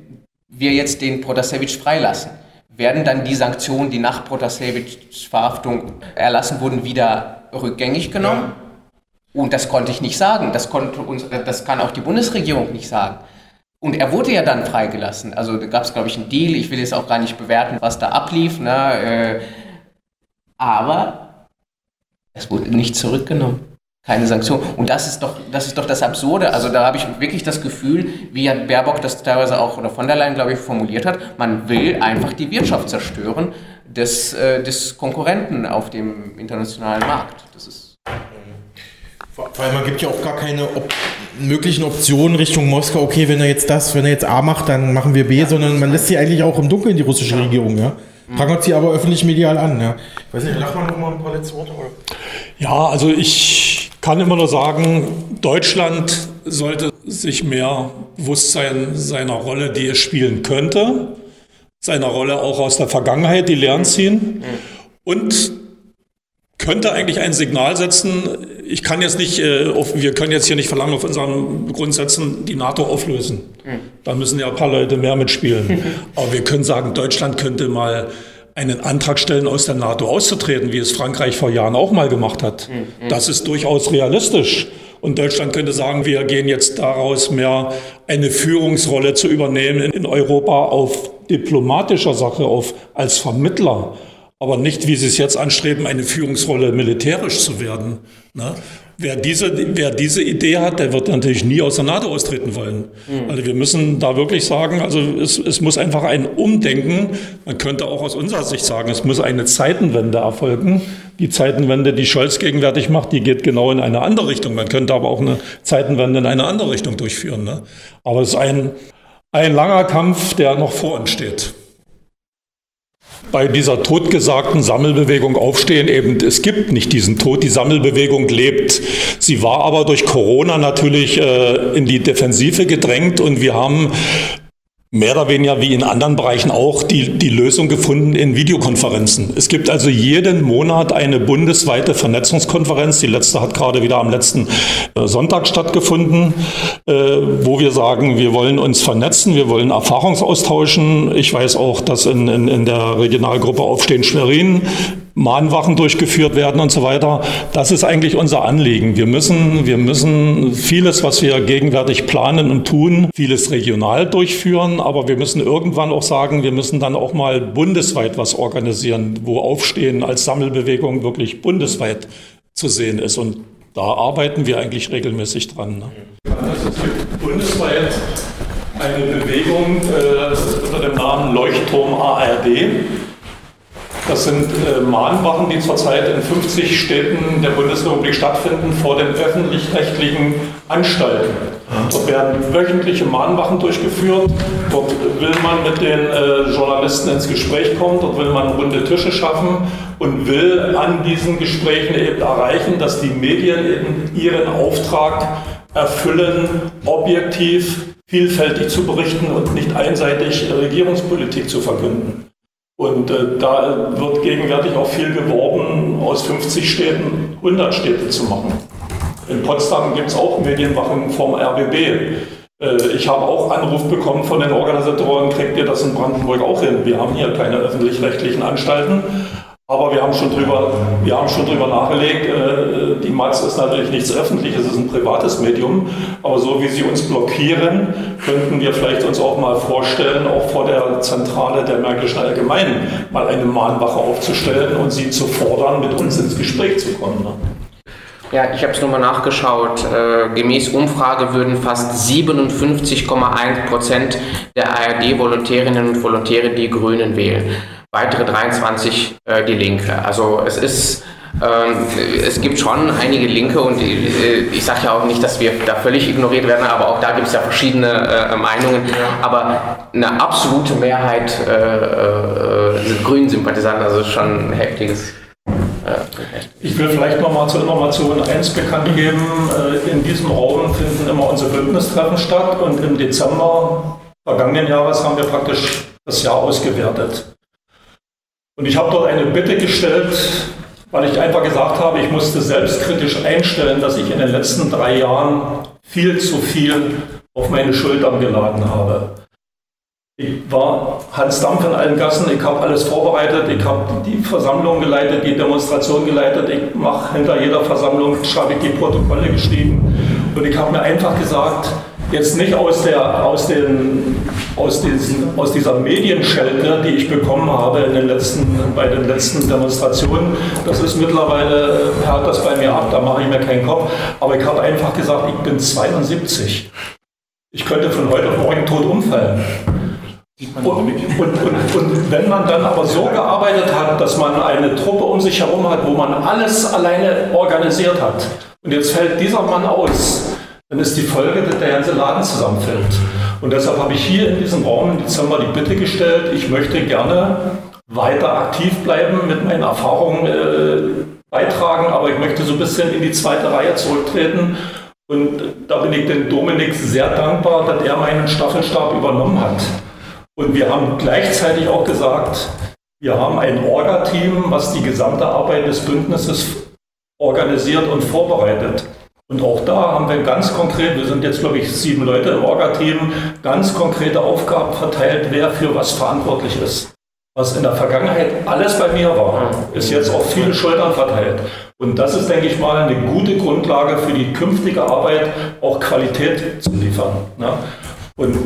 wir jetzt den Protasevich freilassen, werden dann die Sanktionen, die nach Protasevichs Verhaftung erlassen wurden, wieder rückgängig genommen? Ja. Und das konnte ich nicht sagen. Das, konnte uns, das kann auch die Bundesregierung nicht sagen. Und er wurde ja dann freigelassen. Also da gab es, glaube ich, einen Deal. Ich will jetzt auch gar nicht bewerten, was da ablief. Ne? Äh, aber es wurde nicht zurückgenommen. Keine Sanktion. Und das ist doch das, ist doch das Absurde. Also da habe ich wirklich das Gefühl, wie ja Baerbock das teilweise auch oder von der Leyen, glaube ich, formuliert hat, man will einfach die Wirtschaft zerstören des, äh, des Konkurrenten auf dem internationalen Markt. Das ist. Vor allem, man gibt ja auch gar keine Op möglichen Optionen Richtung Moskau, okay, wenn er jetzt das, wenn er jetzt A macht, dann machen wir B, ja, sondern man lässt sie eigentlich auch im Dunkeln, die russische ja. Regierung, ja. Prangert sie aber öffentlich medial an, ja. Ich weiß nicht, lach mal noch mal ein paar letzte Worte, oder? Ja, also ich kann immer nur sagen, Deutschland sollte sich mehr bewusst sein seiner Rolle, die es spielen könnte, seiner Rolle auch aus der Vergangenheit, die Lehren ziehen und könnte eigentlich ein Signal setzen. Ich kann jetzt nicht, äh, wir können jetzt hier nicht verlangen, auf unseren Grundsätzen die NATO auflösen. Da müssen ja ein paar Leute mehr mitspielen. Aber wir können sagen, Deutschland könnte mal einen Antrag stellen, aus der NATO auszutreten, wie es Frankreich vor Jahren auch mal gemacht hat. Das ist durchaus realistisch. Und Deutschland könnte sagen, wir gehen jetzt daraus mehr eine Führungsrolle zu übernehmen in Europa auf diplomatischer Sache, auf als Vermittler aber nicht, wie Sie es jetzt anstreben, eine Führungsrolle militärisch zu werden. Ne? Wer, diese, wer diese Idee hat, der wird natürlich nie aus der NATO austreten wollen. Mhm. Also wir müssen da wirklich sagen, also es, es muss einfach ein Umdenken, man könnte auch aus unserer Sicht sagen, es muss eine Zeitenwende erfolgen. Die Zeitenwende, die Scholz gegenwärtig macht, die geht genau in eine andere Richtung. Man könnte aber auch eine Zeitenwende in eine andere Richtung durchführen. Ne? Aber es ist ein, ein langer Kampf, der noch vor uns steht bei dieser totgesagten Sammelbewegung aufstehen, eben es gibt nicht diesen Tod, die Sammelbewegung lebt. Sie war aber durch Corona natürlich äh, in die Defensive gedrängt. Und wir haben mehr oder weniger wie in anderen Bereichen auch die, die Lösung gefunden in Videokonferenzen. Es gibt also jeden Monat eine bundesweite Vernetzungskonferenz. Die letzte hat gerade wieder am letzten äh, Sonntag stattgefunden, äh, wo wir sagen, wir wollen uns vernetzen, wir wollen Erfahrungsaustauschen. Ich weiß auch, dass in, in, in der Regionalgruppe Aufstehen Schwerin Mahnwachen durchgeführt werden und so weiter. Das ist eigentlich unser Anliegen. Wir müssen, wir müssen vieles, was wir gegenwärtig planen und tun, vieles regional durchführen, aber wir müssen irgendwann auch sagen, wir müssen dann auch mal bundesweit was organisieren, wo Aufstehen als Sammelbewegung wirklich bundesweit zu sehen ist. Und da arbeiten wir eigentlich regelmäßig dran. Ne? Es gibt bundesweit eine Bewegung äh, unter dem Namen Leuchtturm ARD. Das sind äh, Mahnwachen, die zurzeit in 50 Städten der Bundesrepublik stattfinden vor den öffentlich-rechtlichen Anstalten. Dort werden wöchentliche Mahnwachen durchgeführt. Dort will man mit den äh, Journalisten ins Gespräch kommen. Dort will man runde Tische schaffen und will an diesen Gesprächen eben erreichen, dass die Medien eben ihren Auftrag erfüllen, objektiv, vielfältig zu berichten und nicht einseitig Regierungspolitik zu verkünden. Und äh, da wird gegenwärtig auch viel geworben, aus 50 Städten 100 Städte zu machen. In Potsdam gibt es auch Medienwachen vom RBB. Äh, ich habe auch Anruf bekommen von den Organisatoren, kriegt ihr das in Brandenburg auch hin? Wir haben hier keine öffentlich-rechtlichen Anstalten. Aber wir haben schon drüber, wir haben schon drüber nachgelegt, äh, die Matz ist natürlich nichts Öffentliches, es ist ein privates Medium. Aber so wie sie uns blockieren, könnten wir vielleicht uns auch mal vorstellen, auch vor der Zentrale der Märkischen Allgemeinen mal eine Mahnwache aufzustellen und sie zu fordern, mit uns ins Gespräch zu kommen. Ne? Ja, ich habe es nochmal nachgeschaut. Äh, gemäß Umfrage würden fast 57,1 Prozent der ARD-Volontärinnen und Volontäre die Grünen wählen weitere 23 äh, die Linke. Also es ist, ähm, es gibt schon einige Linke und äh, ich sage ja auch nicht, dass wir da völlig ignoriert werden, aber auch da gibt es ja verschiedene äh, Meinungen. Aber eine absolute Mehrheit äh, äh, sind Grünen-Sympathisanten, also schon ein heftiges. Äh, ich will vielleicht nochmal zur Information 1 bekannt geben. In diesem Raum finden immer unsere Bündnistreffen statt und im Dezember vergangenen Jahres haben wir praktisch das Jahr ausgewertet. Und ich habe dort eine Bitte gestellt, weil ich einfach gesagt habe, ich musste selbstkritisch einstellen, dass ich in den letzten drei Jahren viel zu viel auf meine Schultern geladen habe. Ich war Hans Dampf in allen Gassen, ich habe alles vorbereitet, ich habe die Versammlung geleitet, die Demonstration geleitet, ich mache hinter jeder Versammlung, schreibe ich die Protokolle geschrieben und ich habe mir einfach gesagt, jetzt nicht aus, der, aus, den, aus, diesen, aus dieser Medienschelte, die ich bekommen habe in den letzten, bei den letzten Demonstrationen. Das ist mittlerweile, hört das bei mir ab, da mache ich mir keinen Kopf. Aber ich habe einfach gesagt, ich bin 72. Ich könnte von heute auf morgen tot umfallen. Und, und, und, und, wenn man dann aber so gearbeitet hat, dass man eine Truppe um sich herum hat, wo man alles alleine organisiert hat, und jetzt fällt dieser Mann aus, dann ist die Folge, dass der ganze Laden zusammenfällt. Und deshalb habe ich hier in diesem Raum im Dezember die Bitte gestellt, ich möchte gerne weiter aktiv bleiben, mit meinen Erfahrungen äh, beitragen, aber ich möchte so ein bisschen in die zweite Reihe zurücktreten. Und da bin ich dem Dominik sehr dankbar, dass er meinen Staffelstab übernommen hat. Und wir haben gleichzeitig auch gesagt, wir haben ein Orga-Team, was die gesamte Arbeit des Bündnisses organisiert und vorbereitet. Und auch da haben wir ganz konkret, wir sind jetzt glaube ich sieben Leute im Orga-Team, ganz konkrete Aufgaben verteilt, wer für was verantwortlich ist. Was in der Vergangenheit alles bei mir war, ist jetzt auf viele Schultern verteilt. Und das ist, denke ich mal, eine gute Grundlage für die künftige Arbeit, auch Qualität zu liefern. Ne? Und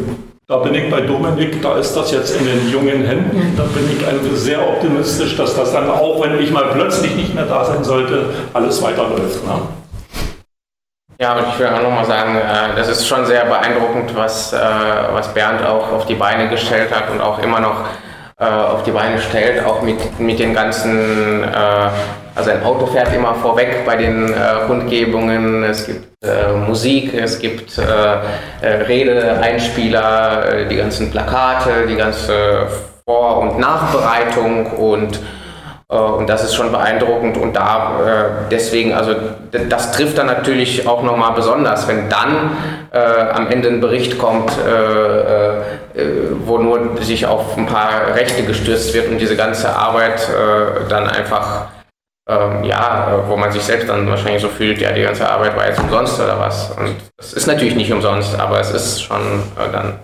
da bin ich bei Dominik, da ist das jetzt in den jungen Händen. Da bin ich sehr optimistisch, dass das dann auch, wenn ich mal plötzlich nicht mehr da sein sollte, alles weiterläuft. Ne? Ja, und ich will auch nochmal sagen, äh, das ist schon sehr beeindruckend, was, äh, was Bernd auch auf die Beine gestellt hat und auch immer noch äh, auf die Beine stellt, auch mit, mit den ganzen, also ein Auto fährt immer vorweg bei den Kundgebungen, es gibt Musik, es gibt Rede-Einspieler, die ganzen Plakate, die ganze Vor- und Nachbereitung und und das ist schon beeindruckend und da äh, deswegen, also das trifft dann natürlich auch nochmal besonders, wenn dann äh, am Ende ein Bericht kommt, äh, äh, wo nur sich auf ein paar Rechte gestürzt wird und diese ganze Arbeit äh, dann einfach, ähm, ja, wo man sich selbst dann wahrscheinlich so fühlt, ja, die ganze Arbeit war jetzt umsonst oder was. Und das ist natürlich nicht umsonst, aber es ist schon dann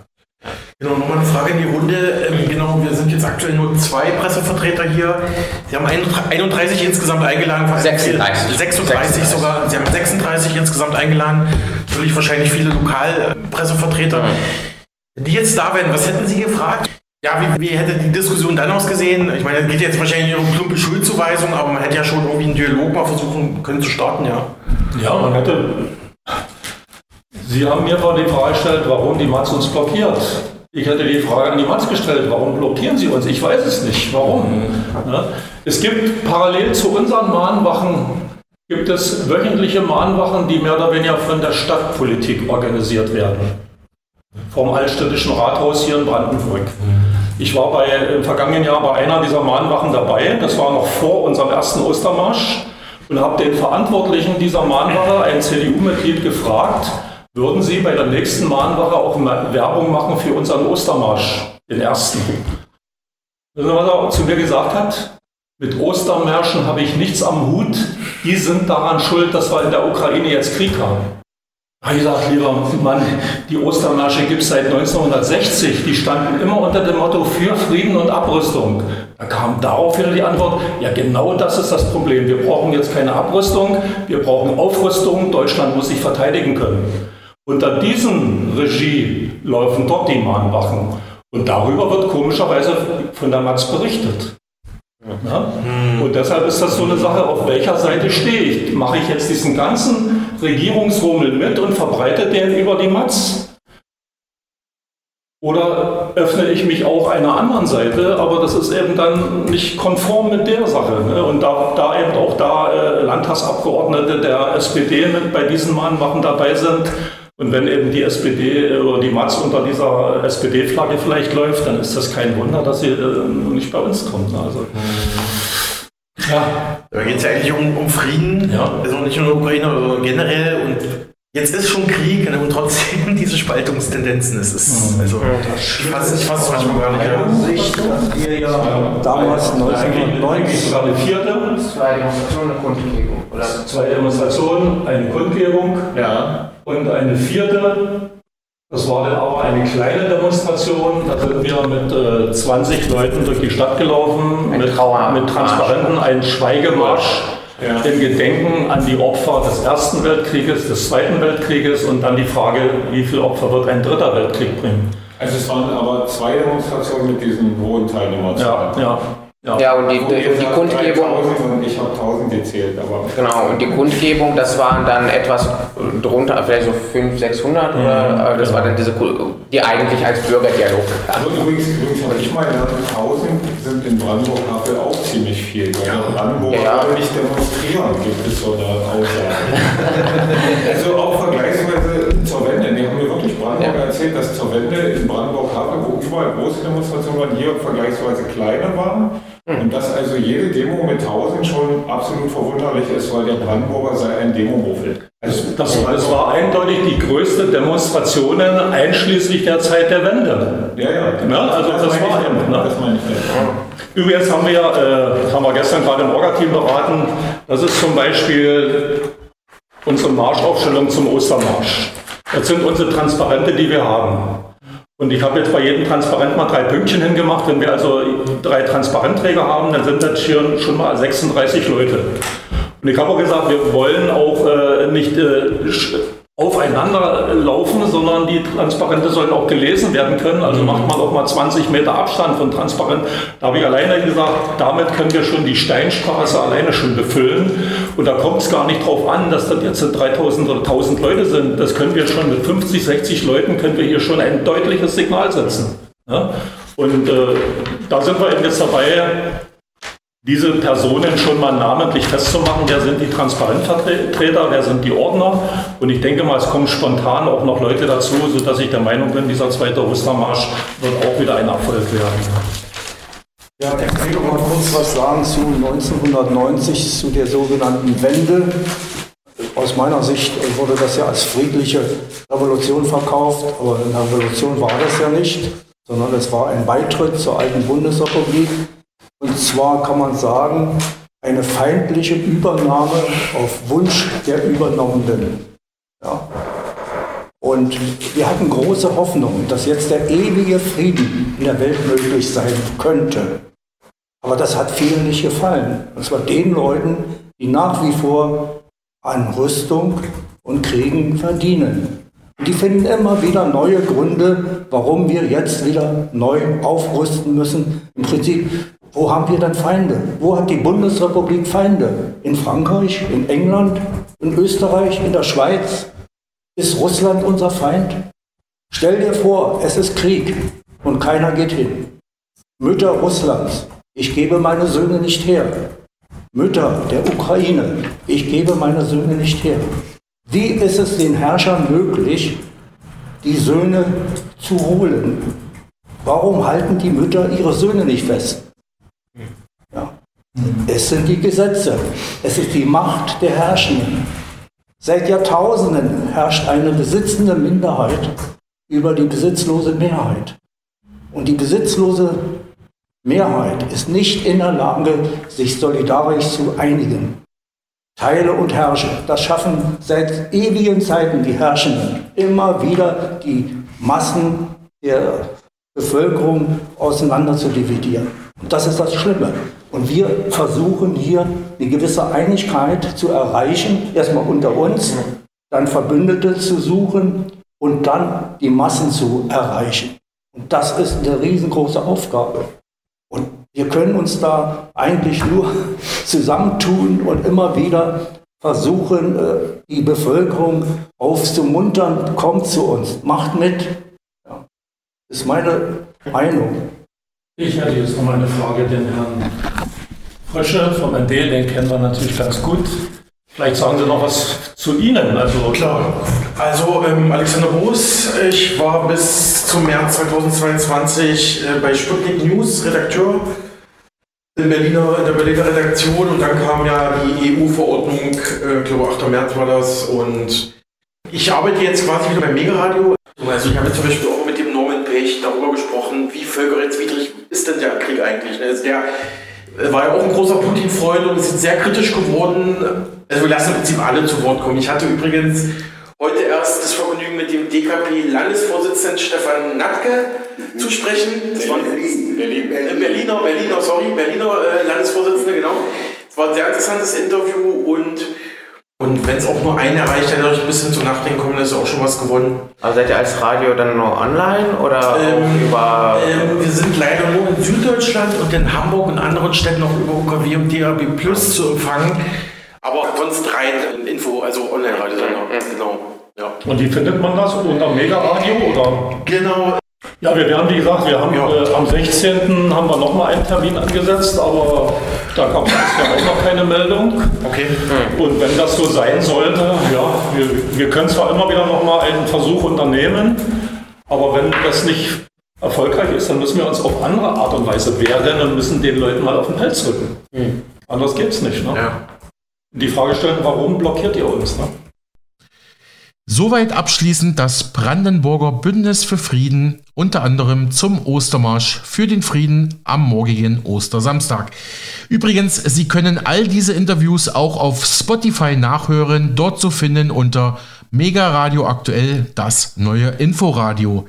Genau, nochmal eine Frage in die Runde. Ähm, genau, wir sind jetzt aktuell nur zwei Pressevertreter hier. Sie haben 31 insgesamt eingeladen. 36. 36 sogar. Sie haben 36 insgesamt eingeladen. Natürlich wahrscheinlich viele Lokalpressevertreter. Mhm. Die jetzt da wären, was hätten Sie gefragt? Ja, wie, wie, hätte die Diskussion dann ausgesehen? Ich meine, es geht jetzt wahrscheinlich um plumpe Schuldzuweisung, aber man hätte ja schon irgendwie einen Dialog mal versuchen können zu starten, ja. Ja, man hätte. Sie haben mir vor die Frage gestellt, warum die Matz uns blockiert. Ich hatte die Frage an die Matz gestellt, warum blockieren Sie uns? Ich weiß es nicht. Warum? Ja. Es gibt parallel zu unseren Mahnwachen gibt es wöchentliche Mahnwachen, die mehr oder weniger von der Stadtpolitik organisiert werden. Vom Altstädtischen Rathaus hier in Brandenburg. Ich war bei, im vergangenen Jahr bei einer dieser Mahnwachen dabei. Das war noch vor unserem ersten Ostermarsch und habe den Verantwortlichen dieser Mahnwache, ein CDU-Mitglied, gefragt, würden Sie bei der nächsten Mahnwache auch Werbung machen für unseren Ostermarsch, den ersten? Wissen Sie, was er zu mir gesagt hat? Mit Ostermärschen habe ich nichts am Hut. Die sind daran schuld, dass wir in der Ukraine jetzt Krieg haben. Ich sage, lieber Mann, die Ostermärsche gibt es seit 1960. Die standen immer unter dem Motto für Frieden und Abrüstung. Da kam darauf wieder die Antwort, ja genau das ist das Problem. Wir brauchen jetzt keine Abrüstung, wir brauchen Aufrüstung. Deutschland muss sich verteidigen können. Unter diesem Regie laufen dort die Mahnwachen. Und darüber wird komischerweise von der Matz berichtet. Ja? Hm. Und deshalb ist das so eine Sache, auf welcher Seite stehe ich? Mache ich jetzt diesen ganzen Regierungsrummel mit und verbreite den über die Matz? Oder öffne ich mich auch einer anderen Seite, aber das ist eben dann nicht konform mit der Sache. Ne? Und da, da, eben auch da äh, Landtagsabgeordnete der SPD mit bei diesen Mahnwachen dabei sind, und wenn eben die SPD oder die Matz unter dieser SPD-Flagge vielleicht läuft, dann ist das kein Wunder, dass sie äh, nicht bei uns kommt. Also, ja. Da geht es ja eigentlich um, um Frieden, ja. also nicht nur in der Ukraine, sondern generell. Und jetzt ist schon Krieg ne, und trotzdem diese Spaltungstendenzen. Es ist, mhm. also, ich fasse es manchmal gar nicht. Ja. Sicht, dass ihr ja damals 1990 sogar eine vierte. Zwei Demonstrationen, eine Kundgebung. Oder? Zwei Demonstrationen, eine Kundgebung. Ja. Und eine vierte, das war dann auch eine kleine Demonstration. Da sind wir mit äh, 20 Leuten durch die Stadt gelaufen, mit, mit, Transparenten, ein Schweigemarsch. ja. im Gedenken an die Opfer des Ersten Weltkrieges, des Zweiten Weltkrieges und dann die Frage, wie viele Opfer wird ein dritter Weltkrieg bringen. Also es waren aber zwei Demonstrationen mit diesen hohen Teilnehmerzahlen. Ja, ja. Ja, ja und die, und die Kundgebung. Und ich habe 1000 gezählt, aber. Genau, und die Kundgebung, das waren dann etwas drunter, vielleicht so 500, 600 mhm, oder das genau. war dann diese, die eigentlich als Bürgerdialog. Also übrigens, übrigens habe ich mal gelernt, 1000 sind in Brandenburg-Havel auch ziemlich viel, weil ja. Brandenburg ja. nicht demonstrieren, gibt es so eine Aussage. also auch vergleichsweise Brandenburg ja. erzählt, dass zur Wende in Brandenburg-Havel, wo überall große Demonstrationen waren, hier vergleichsweise kleiner waren und dass also jede Demo mit 1000 schon absolut verwunderlich ist, weil der Brandenburger sei ein Demomuffel. Also das, das, war eindeutig die größte Demonstration einschließlich der Zeit der Wende. Ja, ja. ja also das, das war eben. Ne? Das meine ich ja. Übrigens haben wir, äh, haben wir gestern gerade im Orga-Team beraten, das ist zum Beispiel unsere Marschaufstellung zum Ostermarsch. Das sind unsere Transparente, die wir haben. Und ich habe jetzt bei jedem Transparent mal drei Pünktchen hingemacht. Wenn wir also drei Transparentträger haben, dann sind das hier schon mal 36 Leute. Und ich habe auch gesagt, wir wollen auch äh, nicht äh, aufeinander laufen, sondern die Transparente sollen auch gelesen werden können. Also macht man auch mal 20 Meter Abstand von Transparent. Da habe ich alleine gesagt, damit können wir schon die Steinstraße alleine schon befüllen. Und da kommt es gar nicht drauf an, dass das jetzt 3000 oder 1000 Leute sind. Das können wir schon mit 50, 60 Leuten können wir hier schon ein deutliches Signal setzen. Ja? Und äh, da sind wir eben jetzt dabei, diese Personen schon mal namentlich festzumachen, wer sind die Transparentvertreter, wer sind die Ordner. Und ich denke mal, es kommen spontan auch noch Leute dazu, sodass ich der Meinung bin, dieser zweite Ostermarsch wird auch wieder ein Erfolg werden. Ja, ich kann noch mal kurz was sagen zu 1990, zu der sogenannten Wende. Aus meiner Sicht wurde das ja als friedliche Revolution verkauft, aber eine Revolution war das ja nicht, sondern es war ein Beitritt zur alten Bundesrepublik und zwar kann man sagen, eine feindliche Übernahme auf Wunsch der Übernommenen. Ja. Und wir hatten große Hoffnung, dass jetzt der ewige Frieden in der Welt möglich sein könnte. Aber das hat vielen nicht gefallen. Und zwar den Leuten, die nach wie vor an Rüstung und Kriegen verdienen. Und die finden immer wieder neue Gründe, warum wir jetzt wieder neu aufrüsten müssen. Im Prinzip wo haben wir dann Feinde? Wo hat die Bundesrepublik Feinde? In Frankreich, in England, in Österreich, in der Schweiz? Ist Russland unser Feind? Stell dir vor, es ist Krieg und keiner geht hin. Mütter Russlands, ich gebe meine Söhne nicht her. Mütter der Ukraine, ich gebe meine Söhne nicht her. Wie ist es den Herrschern möglich, die Söhne zu holen? Warum halten die Mütter ihre Söhne nicht fest? Es sind die Gesetze. Es ist die Macht der Herrschenden. Seit Jahrtausenden herrscht eine besitzende Minderheit über die besitzlose Mehrheit. Und die besitzlose Mehrheit ist nicht in der Lage, sich solidarisch zu einigen. Teile und herrsche. Das schaffen seit ewigen Zeiten die Herrschenden. Immer wieder die Massen der Bevölkerung auseinander zu dividieren. Und das ist das Schlimme. Und wir versuchen hier eine gewisse Einigkeit zu erreichen, erstmal unter uns, dann Verbündete zu suchen und dann die Massen zu erreichen. Und das ist eine riesengroße Aufgabe. Und wir können uns da eigentlich nur zusammentun und immer wieder versuchen, äh, die Bevölkerung aufzumuntern, kommt zu uns, macht mit. Ist meine Meinung. Ich hätte jetzt noch mal eine Frage den Herrn Frösche vom ND, den kennen wir natürlich ganz gut. Vielleicht sagen Sie noch was zu Ihnen. Also Klar. Also ähm, Alexander Boos, ich war bis zum März 2022 äh, bei Sputnik News Redakteur in, Berliner, in der Berliner Redaktion und dann kam ja die EU-Verordnung, äh, glaube 8. März war das und ich arbeite jetzt quasi wieder beim Megaradio. Also ich habe zum Beispiel auch Pech darüber gesprochen, wie völkerrechtswidrig ist denn der Krieg eigentlich. Ne? Also der war ja auch ein großer Putin-Freund und ist sehr kritisch geworden. Also wir lassen im Prinzip alle zu Wort kommen. Ich hatte übrigens heute erst das Vergnügen mit dem DKP-Landesvorsitzenden Stefan Natke mhm. zu sprechen. Das war Berlin, Berlin, Berlin. Berliner, Berliner, sorry, Berliner äh, Landesvorsitzende, genau. Es war ein sehr interessantes Interview und und wenn es auch nur einen erreicht, dann euch ein bisschen zu Nachdenken kommen, dann ist auch schon was gewonnen. Also seid ihr als Radio dann nur online oder ähm, über. Ähm, wir sind leider nur in Süddeutschland und in Hamburg und anderen Städten auch über UKW und DAB Plus zu empfangen. Aber sonst rein Info, also Online-Radiosender. Mhm. Genau. Ja. Und wie findet man das? Unter Mega Radio oder? Genau, ja, wir werden, wie gesagt, wir haben ja. äh, am 16. haben wir nochmal einen Termin angesetzt, aber da es ja auch noch keine Meldung. Okay. Und wenn das so sein sollte, ja, wir, wir können zwar immer wieder nochmal einen Versuch unternehmen, aber wenn das nicht erfolgreich ist, dann müssen wir uns auf andere Art und Weise wehren und müssen den Leuten mal auf den Hals rücken. Mhm. Anders geht es nicht. Ne? Ja. Die Frage stellen, warum blockiert ihr uns? Ne? Soweit abschließend das Brandenburger Bündnis für Frieden, unter anderem zum Ostermarsch für den Frieden am morgigen Ostersamstag. Übrigens, Sie können all diese Interviews auch auf Spotify nachhören, dort zu finden unter Mega Radio Aktuell, das neue Inforadio.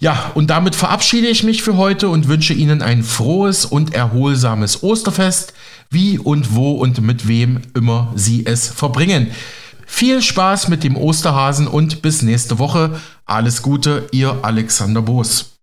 Ja, und damit verabschiede ich mich für heute und wünsche Ihnen ein frohes und erholsames Osterfest, wie und wo und mit wem immer Sie es verbringen. Viel Spaß mit dem Osterhasen und bis nächste Woche. Alles Gute, ihr Alexander Boos.